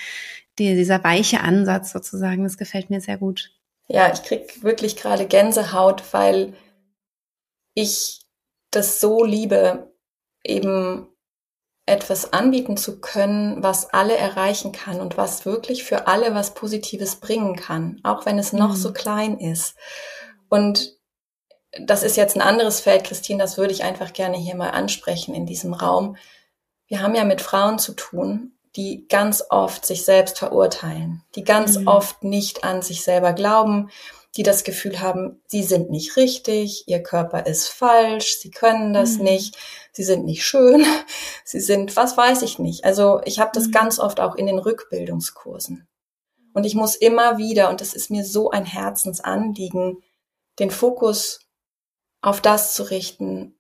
die, dieser weiche Ansatz sozusagen, das gefällt mir sehr gut. Ja, ich krieg wirklich gerade Gänsehaut, weil ich das so liebe, eben etwas anbieten zu können, was alle erreichen kann und was wirklich für alle was Positives bringen kann, auch wenn es noch mhm. so klein ist. Und das ist jetzt ein anderes Feld, Christine, das würde ich einfach gerne hier mal ansprechen in diesem Raum. Wir haben ja mit Frauen zu tun, die ganz oft sich selbst verurteilen, die ganz mhm. oft nicht an sich selber glauben, die das Gefühl haben, sie sind nicht richtig, ihr Körper ist falsch, sie können das mhm. nicht, sie sind nicht schön, sie sind, was weiß ich nicht. Also ich habe das mhm. ganz oft auch in den Rückbildungskursen. Und ich muss immer wieder, und das ist mir so ein Herzensanliegen, den Fokus auf das zu richten,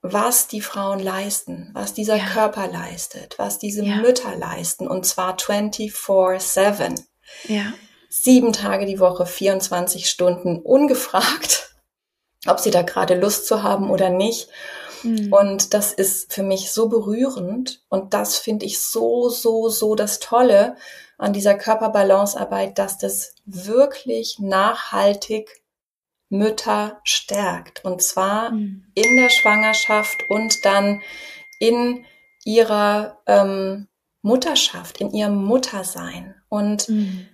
was die Frauen leisten, was dieser ja. Körper leistet, was diese ja. Mütter leisten, und zwar 24-7. Ja. Sieben Tage die Woche, 24 Stunden, ungefragt, ob sie da gerade Lust zu haben oder nicht. Mhm. Und das ist für mich so berührend und das finde ich so, so, so das Tolle an dieser Körperbalancearbeit, dass das wirklich nachhaltig Mütter stärkt. Und zwar mhm. in der Schwangerschaft und dann in ihrer ähm, Mutterschaft, in ihrem Muttersein. Und mhm.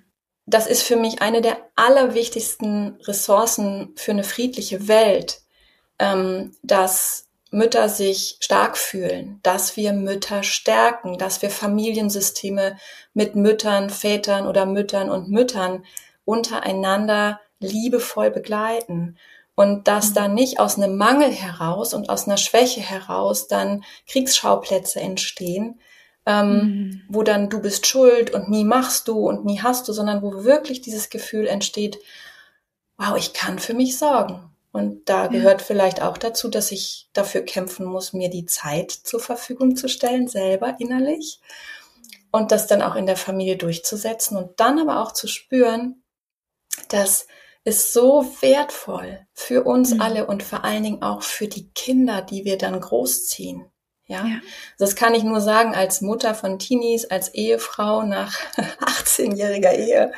das ist für mich eine der allerwichtigsten Ressourcen für eine friedliche Welt, ähm, dass Mütter sich stark fühlen, dass wir Mütter stärken, dass wir Familiensysteme mit Müttern, Vätern oder Müttern und Müttern untereinander liebevoll begleiten und dass mhm. dann nicht aus einem Mangel heraus und aus einer Schwäche heraus dann Kriegsschauplätze entstehen, ähm, mhm. wo dann du bist schuld und nie machst du und nie hast du, sondern wo wirklich dieses Gefühl entsteht, wow, ich kann für mich sorgen. Und da ja. gehört vielleicht auch dazu, dass ich dafür kämpfen muss, mir die Zeit zur Verfügung zu stellen, selber innerlich. Und das dann auch in der Familie durchzusetzen und dann aber auch zu spüren, dass ist so wertvoll für uns mhm. alle und vor allen Dingen auch für die Kinder, die wir dann großziehen. Ja? ja, das kann ich nur sagen als Mutter von Teenies, als Ehefrau nach 18-jähriger Ehe.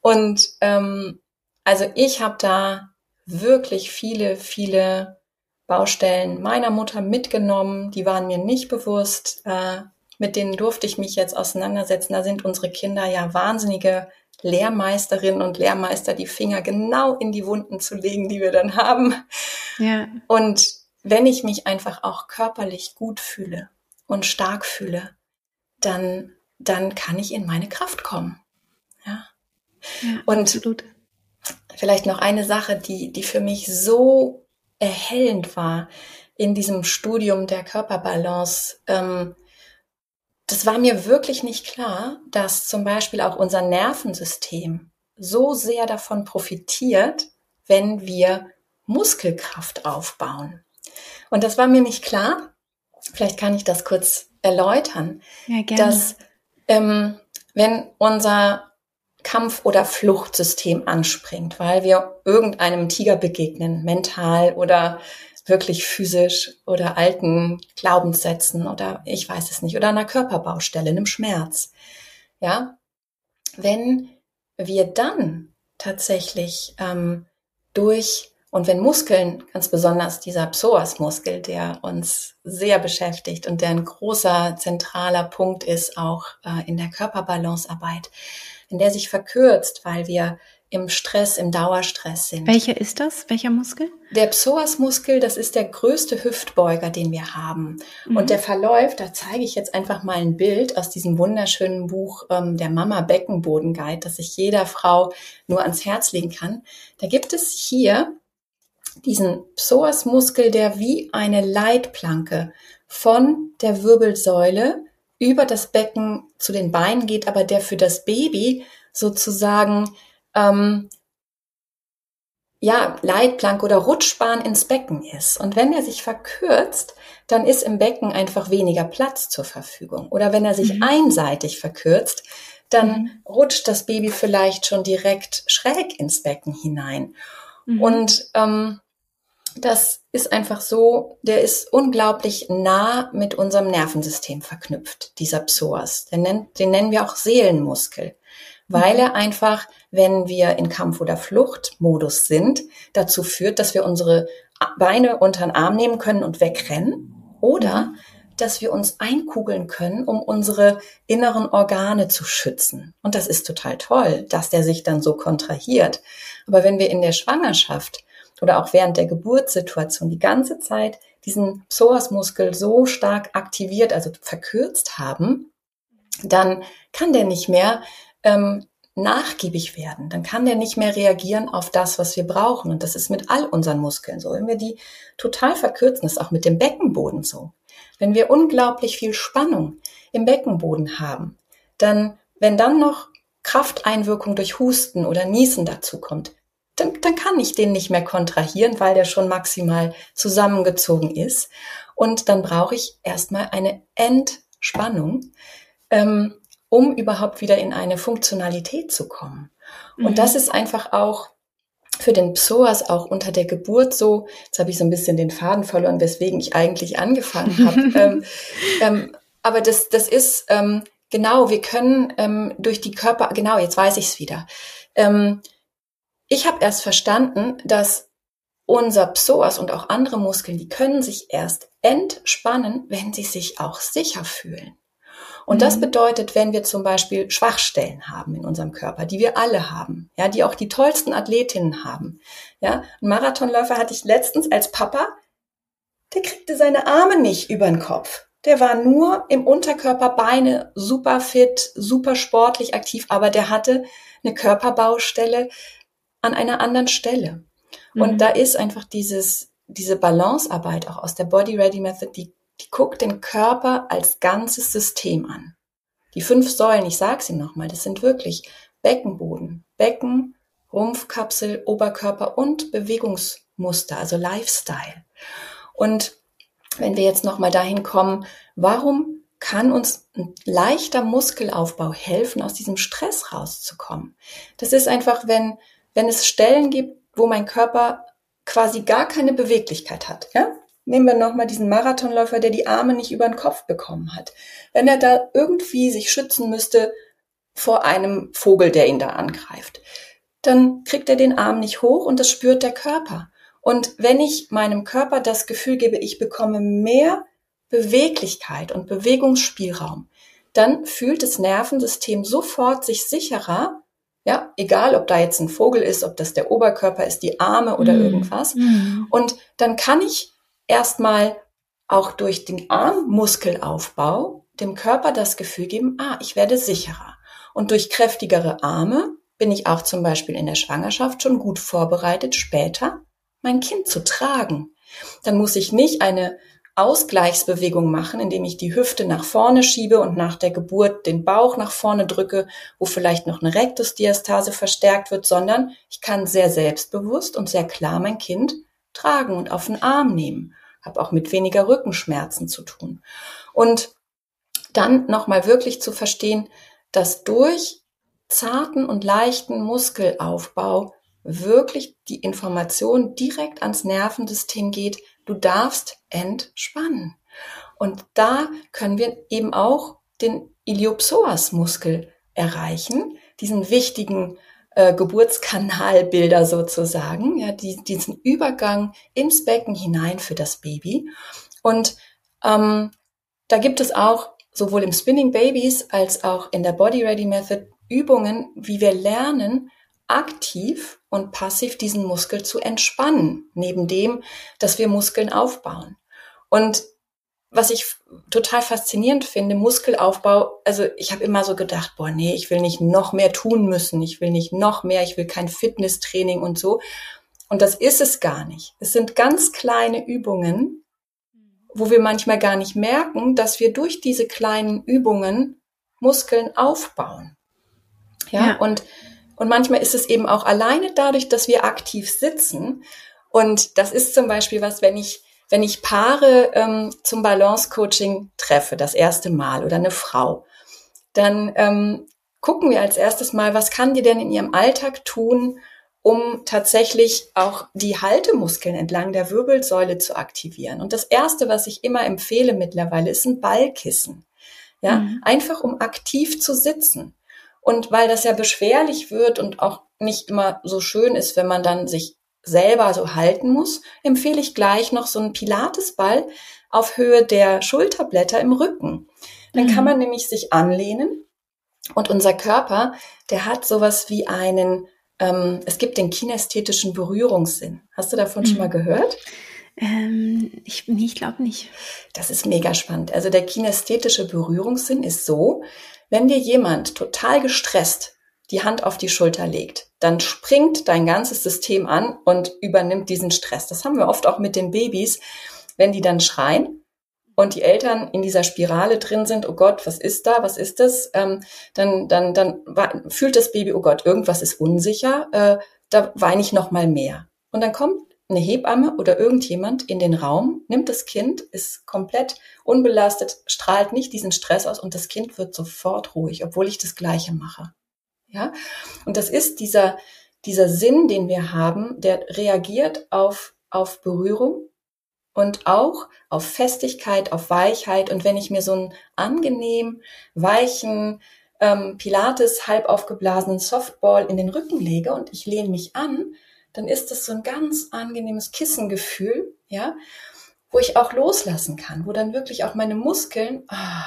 Und ähm, also ich habe da wirklich viele, viele Baustellen meiner Mutter mitgenommen, die waren mir nicht bewusst. Äh, mit denen durfte ich mich jetzt auseinandersetzen. Da sind unsere Kinder ja wahnsinnige Lehrmeisterinnen und Lehrmeister, die Finger genau in die Wunden zu legen, die wir dann haben. Ja. Und wenn ich mich einfach auch körperlich gut fühle und stark fühle, dann, dann kann ich in meine Kraft kommen. Ja. ja und absolut. Vielleicht noch eine Sache, die, die für mich so erhellend war in diesem Studium der Körperbalance. Ähm, das war mir wirklich nicht klar, dass zum Beispiel auch unser Nervensystem so sehr davon profitiert, wenn wir Muskelkraft aufbauen. Und das war mir nicht klar. Vielleicht kann ich das kurz erläutern. Ja. Dass ähm, wenn unser Kampf- oder Fluchtsystem anspringt, weil wir irgendeinem Tiger begegnen, mental oder wirklich physisch oder alten Glaubenssätzen oder ich weiß es nicht, oder einer Körperbaustelle, einem Schmerz. Ja, wenn wir dann tatsächlich ähm, durch und wenn Muskeln, ganz besonders dieser Psoasmuskel, der uns sehr beschäftigt und der ein großer zentraler Punkt ist auch äh, in der Körperbalancearbeit, wenn der sich verkürzt, weil wir im Stress, im Dauerstress sind. Welcher ist das? Welcher Muskel? Der Psoasmuskel, das ist der größte Hüftbeuger, den wir haben. Mhm. Und der verläuft, da zeige ich jetzt einfach mal ein Bild aus diesem wunderschönen Buch ähm, der Mama Beckenboden Guide, das ich jeder Frau nur ans Herz legen kann. Da gibt es hier diesen Psoasmuskel, der wie eine Leitplanke von der Wirbelsäule über das Becken zu den Beinen geht, aber der für das Baby sozusagen ähm, ja, Leitplank oder Rutschbahn ins Becken ist. Und wenn er sich verkürzt, dann ist im Becken einfach weniger Platz zur Verfügung. Oder wenn er sich mhm. einseitig verkürzt, dann mhm. rutscht das Baby vielleicht schon direkt schräg ins Becken hinein. Mhm. Und ähm, das ist einfach so, der ist unglaublich nah mit unserem Nervensystem verknüpft, dieser Psoas. Den, nennt, den nennen wir auch Seelenmuskel weil er einfach, wenn wir in Kampf- oder Fluchtmodus sind, dazu führt, dass wir unsere Beine unter den Arm nehmen können und wegrennen oder dass wir uns einkugeln können, um unsere inneren Organe zu schützen. Und das ist total toll, dass der sich dann so kontrahiert. Aber wenn wir in der Schwangerschaft oder auch während der Geburtssituation die ganze Zeit diesen Psoasmuskel so stark aktiviert, also verkürzt haben, dann kann der nicht mehr ähm, nachgiebig werden. Dann kann der nicht mehr reagieren auf das, was wir brauchen. Und das ist mit all unseren Muskeln so. Wenn wir die total verkürzen, ist auch mit dem Beckenboden so. Wenn wir unglaublich viel Spannung im Beckenboden haben, dann, wenn dann noch Krafteinwirkung durch Husten oder Niesen dazu kommt, dann, dann kann ich den nicht mehr kontrahieren, weil der schon maximal zusammengezogen ist. Und dann brauche ich erstmal eine Entspannung. Ähm, um überhaupt wieder in eine Funktionalität zu kommen. Mhm. Und das ist einfach auch für den Psoas auch unter der Geburt so, jetzt habe ich so ein bisschen den Faden verloren, weswegen ich eigentlich angefangen habe. ähm, ähm, aber das, das ist ähm, genau, wir können ähm, durch die Körper, genau, jetzt weiß ich es wieder. Ich habe erst verstanden, dass unser Psoas und auch andere Muskeln, die können sich erst entspannen, wenn sie sich auch sicher fühlen. Und das mhm. bedeutet, wenn wir zum Beispiel Schwachstellen haben in unserem Körper, die wir alle haben, ja, die auch die tollsten Athletinnen haben. Ja, ein Marathonläufer hatte ich letztens als Papa, der kriegte seine Arme nicht über den Kopf. Der war nur im Unterkörper, Beine super fit, super sportlich aktiv, aber der hatte eine Körperbaustelle an einer anderen Stelle. Mhm. Und da ist einfach dieses, diese Balancearbeit auch aus der Body Ready Method, die die guckt den Körper als ganzes System an. Die fünf Säulen, ich sage sie nochmal, das sind wirklich Beckenboden, Becken, Rumpfkapsel, Oberkörper und Bewegungsmuster, also Lifestyle. Und wenn wir jetzt nochmal dahin kommen, warum kann uns ein leichter Muskelaufbau helfen, aus diesem Stress rauszukommen? Das ist einfach, wenn, wenn es Stellen gibt, wo mein Körper quasi gar keine Beweglichkeit hat. Ja? Nehmen wir nochmal diesen Marathonläufer, der die Arme nicht über den Kopf bekommen hat. Wenn er da irgendwie sich schützen müsste vor einem Vogel, der ihn da angreift, dann kriegt er den Arm nicht hoch und das spürt der Körper. Und wenn ich meinem Körper das Gefühl gebe, ich bekomme mehr Beweglichkeit und Bewegungsspielraum, dann fühlt das Nervensystem sofort sich sicherer, ja, egal ob da jetzt ein Vogel ist, ob das der Oberkörper ist, die Arme oder mhm. irgendwas. Mhm. Und dann kann ich erstmal auch durch den Armmuskelaufbau dem Körper das Gefühl geben, ah, ich werde sicherer. Und durch kräftigere Arme bin ich auch zum Beispiel in der Schwangerschaft schon gut vorbereitet, später mein Kind zu tragen. Dann muss ich nicht eine Ausgleichsbewegung machen, indem ich die Hüfte nach vorne schiebe und nach der Geburt den Bauch nach vorne drücke, wo vielleicht noch eine Rektusdiastase verstärkt wird, sondern ich kann sehr selbstbewusst und sehr klar mein Kind tragen und auf den Arm nehmen. Habe auch mit weniger Rückenschmerzen zu tun. Und dann nochmal wirklich zu verstehen, dass durch zarten und leichten Muskelaufbau wirklich die Information direkt ans Nervensystem geht, du darfst entspannen. Und da können wir eben auch den Iliopsoas-Muskel erreichen, diesen wichtigen äh, Geburtskanalbilder sozusagen, ja, die, diesen Übergang ins Becken hinein für das Baby. Und ähm, da gibt es auch sowohl im Spinning Babies als auch in der Body Ready Method Übungen, wie wir lernen, aktiv und passiv diesen Muskel zu entspannen, neben dem, dass wir Muskeln aufbauen. Und was ich total faszinierend finde, Muskelaufbau, also ich habe immer so gedacht, boah, nee, ich will nicht noch mehr tun müssen, ich will nicht noch mehr, ich will kein Fitnesstraining und so. Und das ist es gar nicht. Es sind ganz kleine Übungen, wo wir manchmal gar nicht merken, dass wir durch diese kleinen Übungen Muskeln aufbauen. Ja, ja. und und manchmal ist es eben auch alleine dadurch, dass wir aktiv sitzen. Und das ist zum Beispiel was, wenn ich, wenn ich Paare ähm, zum Balance-Coaching treffe, das erste Mal oder eine Frau, dann ähm, gucken wir als erstes mal, was kann die denn in ihrem Alltag tun, um tatsächlich auch die Haltemuskeln entlang der Wirbelsäule zu aktivieren. Und das erste, was ich immer empfehle mittlerweile, ist ein Ballkissen. Ja, mhm. einfach um aktiv zu sitzen. Und weil das ja beschwerlich wird und auch nicht immer so schön ist, wenn man dann sich selber so halten muss, empfehle ich gleich noch so einen Pilatesball auf Höhe der Schulterblätter im Rücken. Dann kann mhm. man nämlich sich anlehnen und unser Körper, der hat sowas wie einen, ähm, es gibt den kinästhetischen Berührungssinn. Hast du davon mhm. schon mal gehört? Ähm, ich nee, ich glaube nicht. Das ist mega spannend. Also der kinästhetische Berührungssinn ist so, wenn dir jemand total gestresst die Hand auf die Schulter legt, dann springt dein ganzes System an und übernimmt diesen Stress. Das haben wir oft auch mit den Babys, wenn die dann schreien und die Eltern in dieser Spirale drin sind, oh Gott, was ist da, was ist das? Ähm, dann, dann, dann fühlt das Baby, oh Gott, irgendwas ist unsicher, äh, da weine ich noch mal mehr. Und dann kommt eine Hebamme oder irgendjemand in den Raum, nimmt das Kind, ist komplett unbelastet, strahlt nicht diesen Stress aus und das Kind wird sofort ruhig, obwohl ich das Gleiche mache. Ja? Und das ist dieser, dieser Sinn, den wir haben, der reagiert auf, auf Berührung und auch auf Festigkeit, auf Weichheit. Und wenn ich mir so einen angenehm weichen, ähm, Pilates halb aufgeblasenen Softball in den Rücken lege und ich lehne mich an, dann ist das so ein ganz angenehmes Kissengefühl, ja, wo ich auch loslassen kann, wo dann wirklich auch meine Muskeln ah,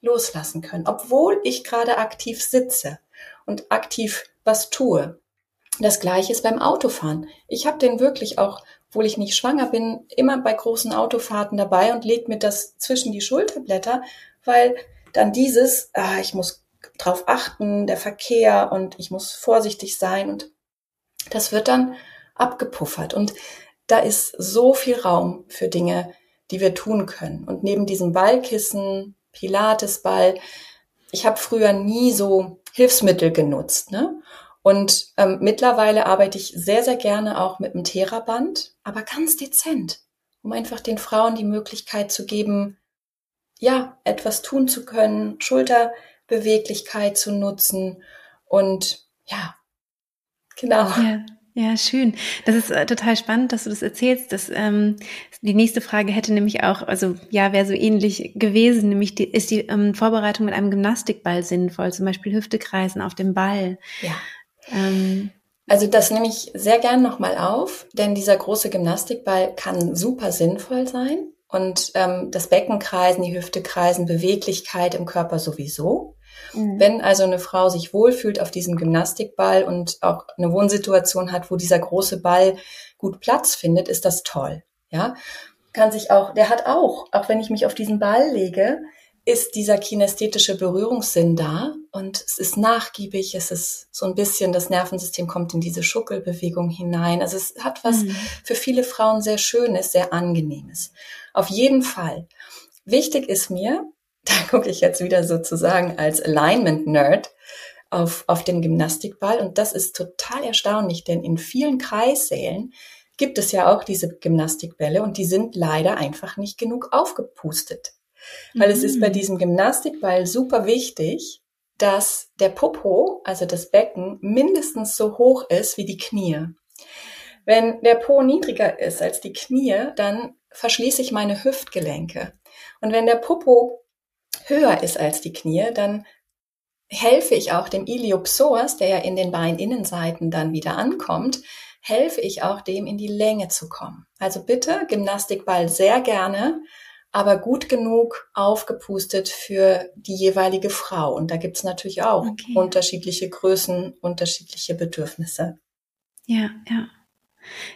loslassen können, obwohl ich gerade aktiv sitze und aktiv was tue. Das gleiche ist beim Autofahren. Ich habe den wirklich auch, obwohl ich nicht schwanger bin, immer bei großen Autofahrten dabei und lege mir das zwischen die Schulterblätter, weil dann dieses, ah, ich muss drauf achten, der Verkehr und ich muss vorsichtig sein und das wird dann abgepuffert. Und da ist so viel Raum für Dinge, die wir tun können. Und neben diesem Ballkissen, Pilatesball, ich habe früher nie so Hilfsmittel genutzt. Ne? Und ähm, mittlerweile arbeite ich sehr, sehr gerne auch mit einem Theraband, aber ganz dezent, um einfach den Frauen die Möglichkeit zu geben, ja, etwas tun zu können, Schulterbeweglichkeit zu nutzen und ja, Genau. Ja. Ja, schön. Das ist äh, total spannend, dass du das erzählst. Dass, ähm, die nächste Frage hätte nämlich auch, also ja, wäre so ähnlich gewesen, nämlich die, ist die ähm, Vorbereitung mit einem Gymnastikball sinnvoll, zum Beispiel Hüftekreisen auf dem Ball. Ja. Ähm, Also das nehme ich sehr gern nochmal auf, denn dieser große Gymnastikball kann super sinnvoll sein und ähm, das Becken kreisen, die Hüfte kreisen, Beweglichkeit im Körper sowieso. Mhm. Wenn also eine Frau sich wohlfühlt auf diesem Gymnastikball und auch eine Wohnsituation hat, wo dieser große Ball gut Platz findet, ist das toll. Ja, kann sich auch, der hat auch, auch wenn ich mich auf diesen Ball lege, ist dieser kinästhetische Berührungssinn da und es ist nachgiebig, es ist so ein bisschen, das Nervensystem kommt in diese Schuckelbewegung hinein. Also es hat was mhm. für viele Frauen sehr Schönes, sehr Angenehmes. Auf jeden Fall. Wichtig ist mir, da gucke ich jetzt wieder sozusagen als Alignment-Nerd auf, auf den Gymnastikball und das ist total erstaunlich, denn in vielen Kreissälen gibt es ja auch diese Gymnastikbälle und die sind leider einfach nicht genug aufgepustet. Weil es ist bei mhm. diesem Gymnastikball super wichtig, dass der Popo, also das Becken, mindestens so hoch ist wie die Knie. Wenn der Po niedriger ist als die Knie, dann verschließe ich meine Hüftgelenke. Und wenn der Popo höher ist als die Knie, dann helfe ich auch dem Iliopsoas, der ja in den Beininnenseiten dann wieder ankommt, helfe ich auch dem in die Länge zu kommen. Also bitte Gymnastikball sehr gerne, aber gut genug aufgepustet für die jeweilige Frau. Und da gibt's natürlich auch okay. unterschiedliche Größen, unterschiedliche Bedürfnisse. Ja, ja.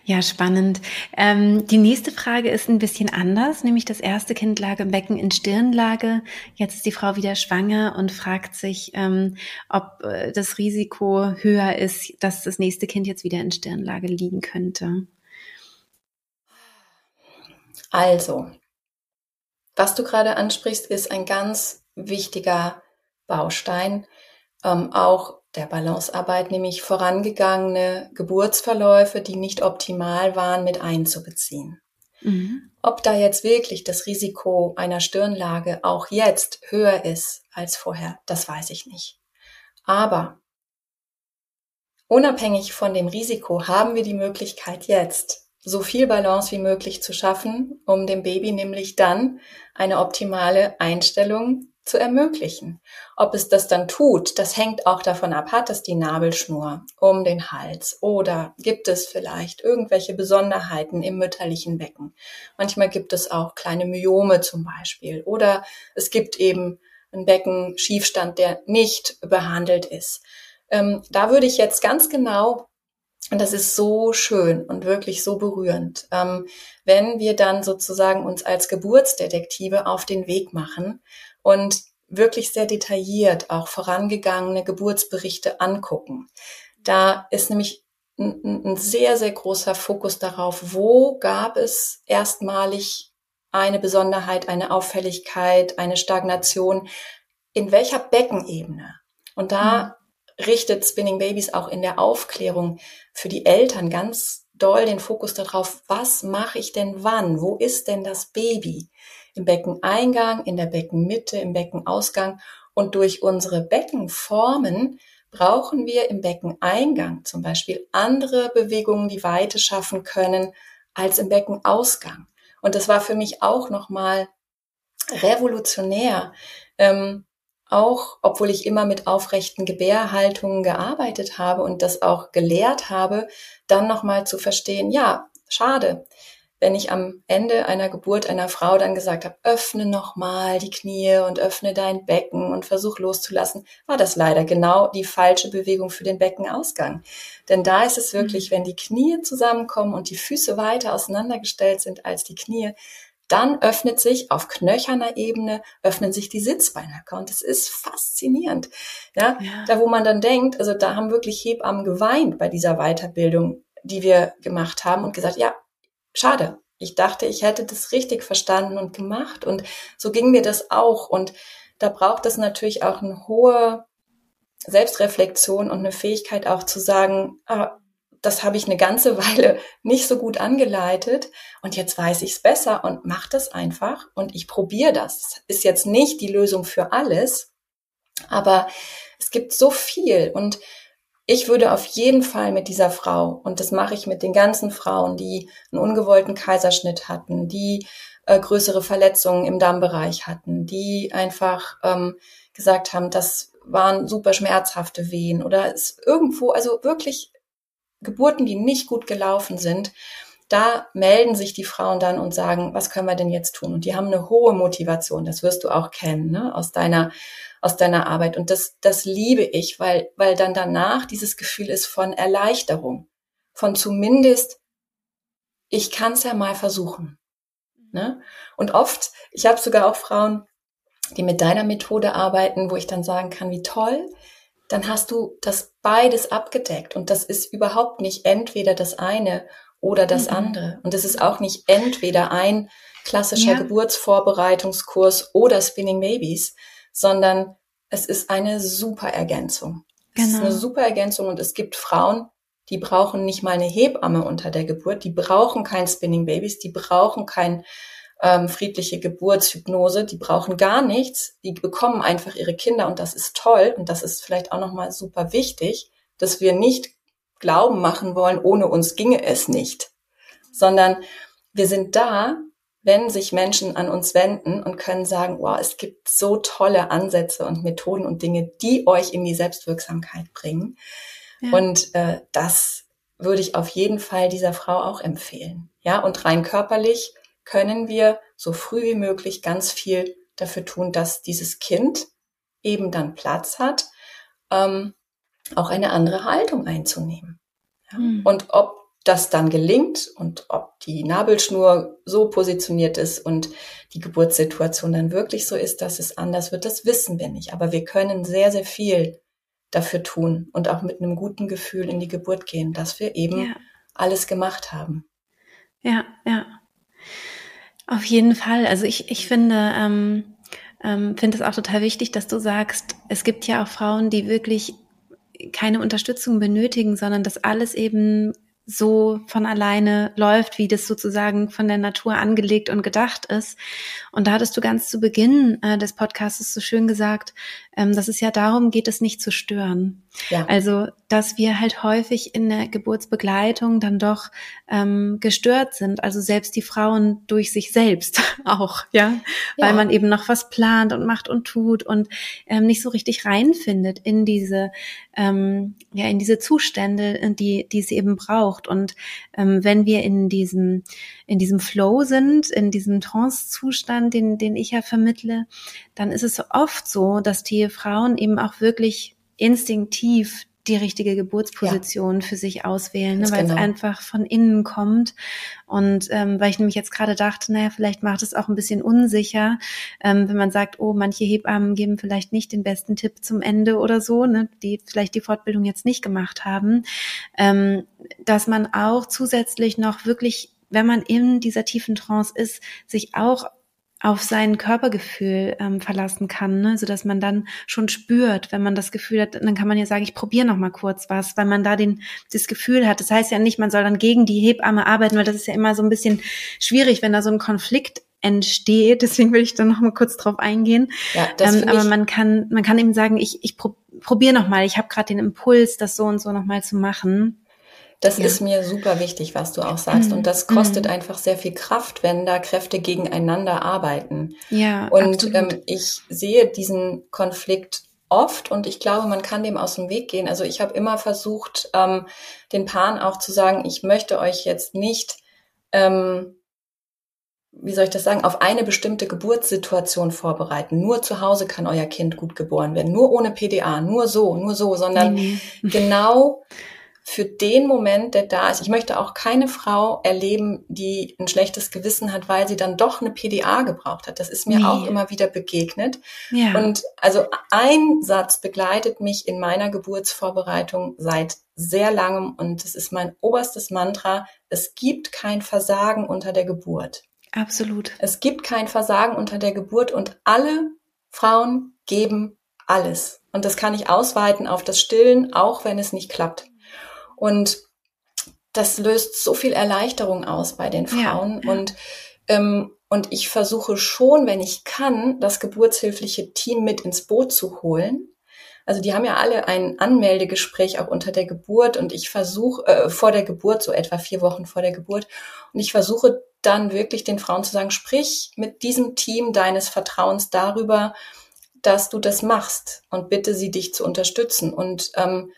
Ja, spannend. Ähm, die nächste Frage ist ein bisschen anders, nämlich das erste Kind lag im Becken in Stirnlage. Jetzt ist die Frau wieder schwanger und fragt sich, ähm, ob äh, das Risiko höher ist, dass das nächste Kind jetzt wieder in Stirnlage liegen könnte. Also, was du gerade ansprichst, ist ein ganz wichtiger Baustein, ähm, auch der Balancearbeit, nämlich vorangegangene Geburtsverläufe, die nicht optimal waren, mit einzubeziehen. Mhm. Ob da jetzt wirklich das Risiko einer Stirnlage auch jetzt höher ist als vorher, das weiß ich nicht. Aber unabhängig von dem Risiko haben wir die Möglichkeit jetzt so viel Balance wie möglich zu schaffen, um dem Baby nämlich dann eine optimale Einstellung zu ermöglichen. Ob es das dann tut, das hängt auch davon ab, hat es die Nabelschnur um den Hals oder gibt es vielleicht irgendwelche Besonderheiten im mütterlichen Becken. Manchmal gibt es auch kleine Myome zum Beispiel oder es gibt eben einen Beckenschiefstand, der nicht behandelt ist. Ähm, da würde ich jetzt ganz genau und das ist so schön und wirklich so berührend, ähm, wenn wir dann sozusagen uns als Geburtsdetektive auf den Weg machen und wirklich sehr detailliert auch vorangegangene Geburtsberichte angucken. Da ist nämlich ein, ein sehr, sehr großer Fokus darauf, wo gab es erstmalig eine Besonderheit, eine Auffälligkeit, eine Stagnation, in welcher Beckenebene. Und da mhm richtet Spinning Babies auch in der Aufklärung für die Eltern ganz doll den Fokus darauf, was mache ich denn wann? Wo ist denn das Baby? Im Beckeneingang, in der Beckenmitte, im Beckenausgang und durch unsere Beckenformen brauchen wir im Beckeneingang zum Beispiel andere Bewegungen, die Weite schaffen können, als im Beckenausgang. Und das war für mich auch nochmal revolutionär, ähm, auch, obwohl ich immer mit aufrechten Gebärhaltungen gearbeitet habe und das auch gelehrt habe, dann nochmal zu verstehen, ja, schade, wenn ich am Ende einer Geburt einer Frau dann gesagt habe, öffne nochmal die Knie und öffne dein Becken und versuch loszulassen, war das leider genau die falsche Bewegung für den Beckenausgang. Denn da ist es wirklich, mhm. wenn die Knie zusammenkommen und die Füße weiter auseinandergestellt sind als die Knie, dann öffnet sich auf knöcherner Ebene, öffnen sich die Sitzbeinhöcker. Und das ist faszinierend. Ja, ja, da wo man dann denkt, also da haben wirklich Hebammen geweint bei dieser Weiterbildung, die wir gemacht haben und gesagt, ja, schade. Ich dachte, ich hätte das richtig verstanden und gemacht. Und so ging mir das auch. Und da braucht es natürlich auch eine hohe Selbstreflexion und eine Fähigkeit auch zu sagen, ah, das habe ich eine ganze Weile nicht so gut angeleitet und jetzt weiß ich es besser und mache das einfach und ich probiere das. Ist jetzt nicht die Lösung für alles, aber es gibt so viel und ich würde auf jeden Fall mit dieser Frau, und das mache ich mit den ganzen Frauen, die einen ungewollten Kaiserschnitt hatten, die äh, größere Verletzungen im Darmbereich hatten, die einfach ähm, gesagt haben, das waren super schmerzhafte Wehen oder es irgendwo, also wirklich Geburten, die nicht gut gelaufen sind, da melden sich die Frauen dann und sagen, was können wir denn jetzt tun? Und die haben eine hohe Motivation, das wirst du auch kennen, ne? aus deiner, aus deiner Arbeit. Und das, das liebe ich, weil, weil dann danach dieses Gefühl ist von Erleichterung, von zumindest, ich kann es ja mal versuchen. Ne? Und oft, ich habe sogar auch Frauen, die mit deiner Methode arbeiten, wo ich dann sagen kann, wie toll, dann hast du das beides abgedeckt. Und das ist überhaupt nicht entweder das eine oder das mhm. andere. Und es ist auch nicht entweder ein klassischer ja. Geburtsvorbereitungskurs oder Spinning Babies, sondern es ist eine super Ergänzung. Genau. Es ist eine genau. super Ergänzung und es gibt Frauen, die brauchen nicht mal eine Hebamme unter der Geburt, die brauchen kein Spinning Babies, die brauchen kein ähm, friedliche Geburtshypnose, die brauchen gar nichts, die bekommen einfach ihre Kinder und das ist toll und das ist vielleicht auch nochmal super wichtig, dass wir nicht Glauben machen wollen, ohne uns ginge es nicht, sondern wir sind da, wenn sich Menschen an uns wenden und können sagen, wow, es gibt so tolle Ansätze und Methoden und Dinge, die euch in die Selbstwirksamkeit bringen. Ja. Und äh, das würde ich auf jeden Fall dieser Frau auch empfehlen. Ja, und rein körperlich können wir so früh wie möglich ganz viel dafür tun, dass dieses Kind eben dann Platz hat, ähm, auch eine andere Haltung einzunehmen. Ja? Mhm. Und ob das dann gelingt und ob die Nabelschnur so positioniert ist und die Geburtssituation dann wirklich so ist, dass es anders wird, das wissen wir nicht. Aber wir können sehr, sehr viel dafür tun und auch mit einem guten Gefühl in die Geburt gehen, dass wir eben ja. alles gemacht haben. Ja, ja. Auf jeden Fall. Also ich, ich finde, ähm, ähm, finde es auch total wichtig, dass du sagst, es gibt ja auch Frauen, die wirklich keine Unterstützung benötigen, sondern dass alles eben so von alleine läuft, wie das sozusagen von der Natur angelegt und gedacht ist. Und da hattest du ganz zu Beginn äh, des Podcasts so schön gesagt, ähm, dass es ja darum geht, es nicht zu stören. Ja. Also, dass wir halt häufig in der Geburtsbegleitung dann doch ähm, gestört sind. Also selbst die Frauen durch sich selbst auch, ja? ja, weil man eben noch was plant und macht und tut und ähm, nicht so richtig reinfindet in diese ähm, ja in diese Zustände, die die sie eben braucht. Und ähm, wenn wir in diesem in diesem Flow sind, in diesem Trance-Zustand, den den ich ja vermittle, dann ist es oft so, dass die Frauen eben auch wirklich instinktiv die richtige Geburtsposition ja. für sich auswählen, ne, weil genau. es einfach von innen kommt. Und ähm, weil ich nämlich jetzt gerade dachte, naja, vielleicht macht es auch ein bisschen unsicher, ähm, wenn man sagt, oh, manche Hebammen geben vielleicht nicht den besten Tipp zum Ende oder so, ne, die vielleicht die Fortbildung jetzt nicht gemacht haben, ähm, dass man auch zusätzlich noch wirklich wenn man in dieser tiefen Trance ist, sich auch auf sein Körpergefühl ähm, verlassen kann, ne? so dass man dann schon spürt, wenn man das Gefühl hat, dann kann man ja sagen, ich probiere noch mal kurz was, weil man da den das Gefühl hat. Das heißt ja nicht, man soll dann gegen die Hebamme arbeiten, weil das ist ja immer so ein bisschen schwierig, wenn da so ein Konflikt entsteht. Deswegen will ich da noch mal kurz drauf eingehen. Ja, das ähm, aber man kann man kann eben sagen, ich ich probiere noch mal. Ich habe gerade den Impuls, das so und so noch mal zu machen. Das ja. ist mir super wichtig, was du auch sagst. Mhm. Und das kostet mhm. einfach sehr viel Kraft, wenn da Kräfte gegeneinander arbeiten. Ja. Und ähm, ich sehe diesen Konflikt oft und ich glaube, man kann dem aus dem Weg gehen. Also ich habe immer versucht, ähm, den Paaren auch zu sagen, ich möchte euch jetzt nicht, ähm, wie soll ich das sagen, auf eine bestimmte Geburtssituation vorbereiten. Nur zu Hause kann euer Kind gut geboren werden, nur ohne PDA, nur so, nur so, sondern nee. genau für den Moment, der da ist. Ich möchte auch keine Frau erleben, die ein schlechtes Gewissen hat, weil sie dann doch eine PDA gebraucht hat. Das ist mir nee. auch immer wieder begegnet. Ja. Und also ein Satz begleitet mich in meiner Geburtsvorbereitung seit sehr langem und es ist mein oberstes Mantra. Es gibt kein Versagen unter der Geburt. Absolut. Es gibt kein Versagen unter der Geburt und alle Frauen geben alles. Und das kann ich ausweiten auf das Stillen, auch wenn es nicht klappt. Und das löst so viel Erleichterung aus bei den Frauen. Ja. Und, ähm, und ich versuche schon, wenn ich kann, das geburtshilfliche Team mit ins Boot zu holen. Also die haben ja alle ein Anmeldegespräch auch unter der Geburt und ich versuche äh, vor der Geburt, so etwa vier Wochen vor der Geburt, und ich versuche dann wirklich den Frauen zu sagen, sprich mit diesem Team deines Vertrauens darüber, dass du das machst und bitte sie dich zu unterstützen. Und ähm,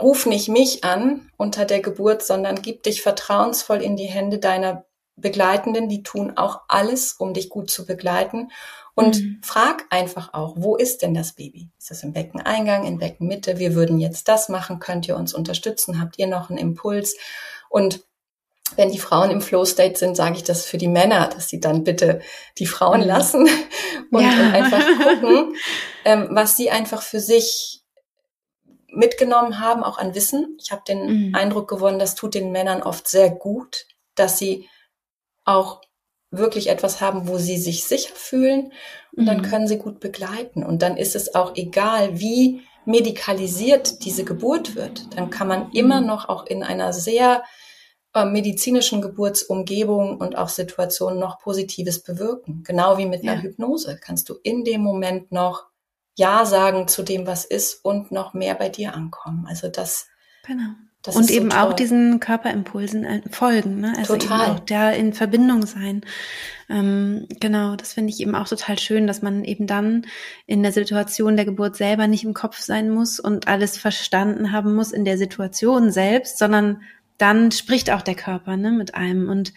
ruf nicht mich an unter der Geburt, sondern gib dich vertrauensvoll in die Hände deiner Begleitenden. Die tun auch alles, um dich gut zu begleiten. Und mhm. frag einfach auch, wo ist denn das Baby? Ist das im Beckeneingang, in Beckenmitte? Wir würden jetzt das machen. Könnt ihr uns unterstützen? Habt ihr noch einen Impuls? Und wenn die Frauen im Flow State sind, sage ich das für die Männer, dass sie dann bitte die Frauen mhm. lassen und, ja. und, einfach gucken, ähm, was sie einfach für sich mitgenommen haben, auch an Wissen. Ich habe den mhm. Eindruck gewonnen, das tut den Männern oft sehr gut, dass sie auch wirklich etwas haben, wo sie sich sicher fühlen und mhm. dann können sie gut begleiten. Und dann ist es auch egal, wie medikalisiert diese Geburt wird. Dann kann man immer mhm. noch auch in einer sehr äh, medizinischen Geburtsumgebung und auch Situation noch Positives bewirken. Genau wie mit einer ja. Hypnose kannst du in dem Moment noch Ja sagen zu dem, was ist und noch mehr bei dir ankommen. Also das. Genau. Das und eben so auch diesen Körperimpulsen äh, folgen, ne? Also total. eben auch da in Verbindung sein. Ähm, genau, das finde ich eben auch total schön, dass man eben dann in der Situation der Geburt selber nicht im Kopf sein muss und alles verstanden haben muss in der Situation selbst, sondern dann spricht auch der Körper ne, mit einem und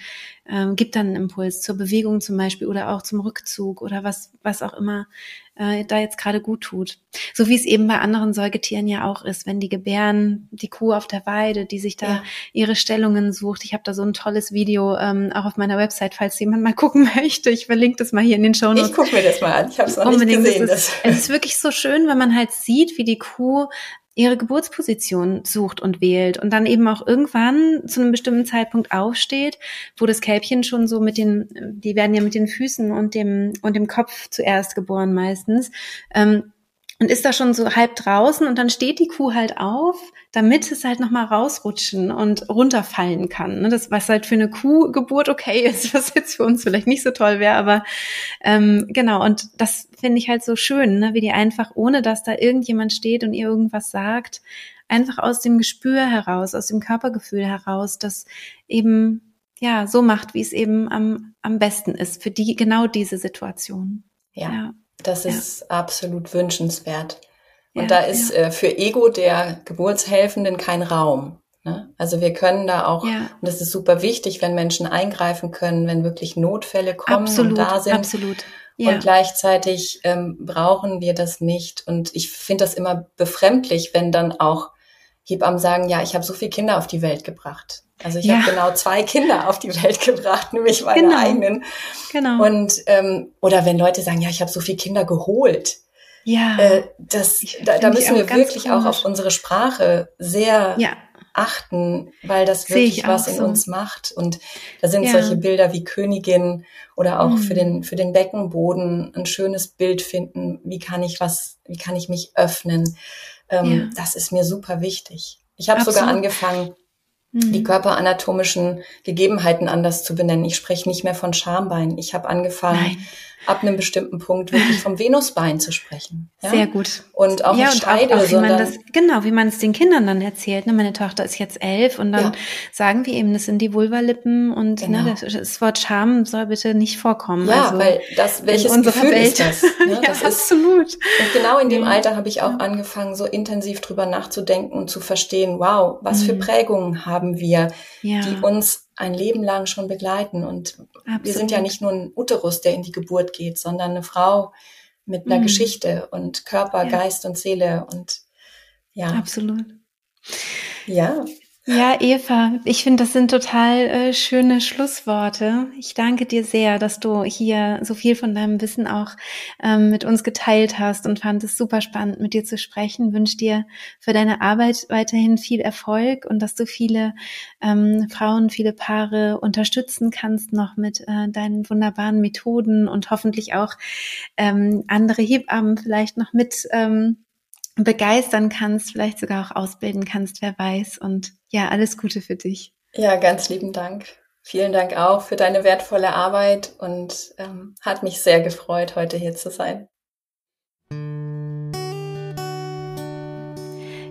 ähm, gibt dann einen Impuls zur Bewegung zum Beispiel oder auch zum Rückzug oder was, was auch immer äh, da jetzt gerade gut tut. So wie es eben bei anderen Säugetieren ja auch ist, wenn die gebären, die Kuh auf der Weide, die sich da ja. ihre Stellungen sucht. Ich habe da so ein tolles Video ähm, auch auf meiner Website, falls jemand mal gucken möchte. Ich verlinke das mal hier in den Show Notes. Ich gucke mir das mal an. Ich habe es noch Unbedingt. nicht gesehen. Es ist, es ist wirklich so schön, wenn man halt sieht, wie die Kuh ihre Geburtsposition sucht und wählt und dann eben auch irgendwann zu einem bestimmten Zeitpunkt aufsteht, wo das Kälbchen schon so mit den, die werden ja mit den Füßen und dem und dem Kopf zuerst geboren meistens, ähm, und ist da schon so halb draußen und dann steht die Kuh halt auf, damit es halt nochmal rausrutschen und runterfallen kann. Ne? Das, was halt für eine Kuhgeburt okay ist, was jetzt für uns vielleicht nicht so toll wäre, aber ähm, genau, und das finde ich halt so schön, ne? wie die einfach, ohne dass da irgendjemand steht und ihr irgendwas sagt, einfach aus dem Gespür heraus, aus dem Körpergefühl heraus, das eben ja so macht, wie es eben am, am besten ist für die genau diese Situation. ja. ja. Das ist ja. absolut wünschenswert. Und ja, da ist ja. äh, für Ego der Geburtshelfenden kein Raum. Ne? Also wir können da auch, und das ist super wichtig, wenn Menschen eingreifen können, wenn wirklich Notfälle kommen absolut, und da sind. Absolut. Und gleichzeitig ähm, brauchen wir das nicht. Und ich finde das immer befremdlich, wenn dann auch Hebammen sagen, ja, ich habe so viele Kinder auf die Welt gebracht. Also ich ja. habe genau zwei Kinder auf die Welt gebracht, nämlich meine genau. eigenen. Genau. Und ähm, oder wenn Leute sagen, ja, ich habe so viele Kinder geholt. Ja. Äh, das, da, da müssen wir wirklich komisch. auch auf unsere Sprache sehr ja. achten, weil das wirklich was in so. uns macht. Und da sind ja. solche Bilder wie Königin oder auch mhm. für den für den Beckenboden ein schönes Bild finden. Wie kann ich was? Wie kann ich mich öffnen? Ähm. Das ist mir super wichtig. Ich habe sogar angefangen die mhm. körperanatomischen Gegebenheiten anders zu benennen. Ich spreche nicht mehr von Schambein. Ich habe angefangen, Nein ab einem bestimmten Punkt wirklich vom Venusbein zu sprechen. Ja? Sehr gut. Und auch ja, nicht Scheide, auch, auch, wie man das, genau, wie man es den Kindern dann erzählt. Ne? Meine Tochter ist jetzt elf und dann ja. sagen wir eben, das sind die Vulvalippen und ne, genau. ne, das, das, Wort Scham soll bitte nicht vorkommen. Ja, also, weil das, welches Gefühl Welt. ist das? Ne? ja, das absolut. Ist, und genau in dem Alter habe ich auch angefangen, so intensiv drüber nachzudenken und zu verstehen, wow, was mhm. für Prägungen haben wir, die uns ein Leben lang schon begleiten. Und Absolut. wir sind ja nicht nur ein Uterus, der in die Geburt geht, sondern eine Frau mit einer mhm. Geschichte und Körper, ja. Geist und Seele und ja. Absolut. Ja. Ja, Eva, ich finde, das sind total äh, schöne Schlussworte. Ich danke dir sehr, dass du hier so viel von deinem Wissen auch ähm, mit uns geteilt hast und fand es super spannend, mit dir zu sprechen. Wünsche dir für deine Arbeit weiterhin viel Erfolg und dass du viele ähm, Frauen, viele Paare unterstützen kannst noch mit äh, deinen wunderbaren Methoden und hoffentlich auch ähm, andere Hebammen vielleicht noch mit ähm, begeistern kannst, vielleicht sogar auch ausbilden kannst, wer weiß. Und ja, alles Gute für dich. Ja, ganz lieben Dank. Vielen Dank auch für deine wertvolle Arbeit und ähm, hat mich sehr gefreut, heute hier zu sein.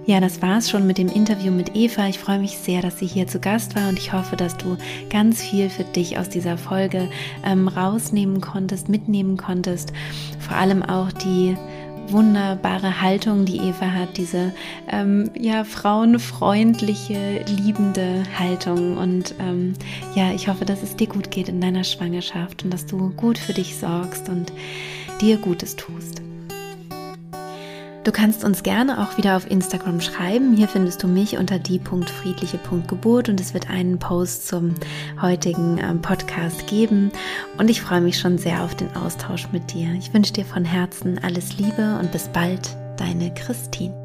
Ja, das war's schon mit dem Interview mit Eva. Ich freue mich sehr, dass sie hier zu Gast war und ich hoffe, dass du ganz viel für dich aus dieser Folge ähm, rausnehmen konntest, mitnehmen konntest. Vor allem auch die wunderbare Haltung, die Eva hat, diese ähm, ja frauenfreundliche, liebende Haltung. Und ähm, ja, ich hoffe, dass es dir gut geht in deiner Schwangerschaft und dass du gut für dich sorgst und dir Gutes tust. Du kannst uns gerne auch wieder auf Instagram schreiben. Hier findest du mich unter die.friedliche.geburt und es wird einen Post zum heutigen ähm, Podcast geben. Und ich freue mich schon sehr auf den Austausch mit dir. Ich wünsche dir von Herzen alles Liebe und bis bald, deine Christine.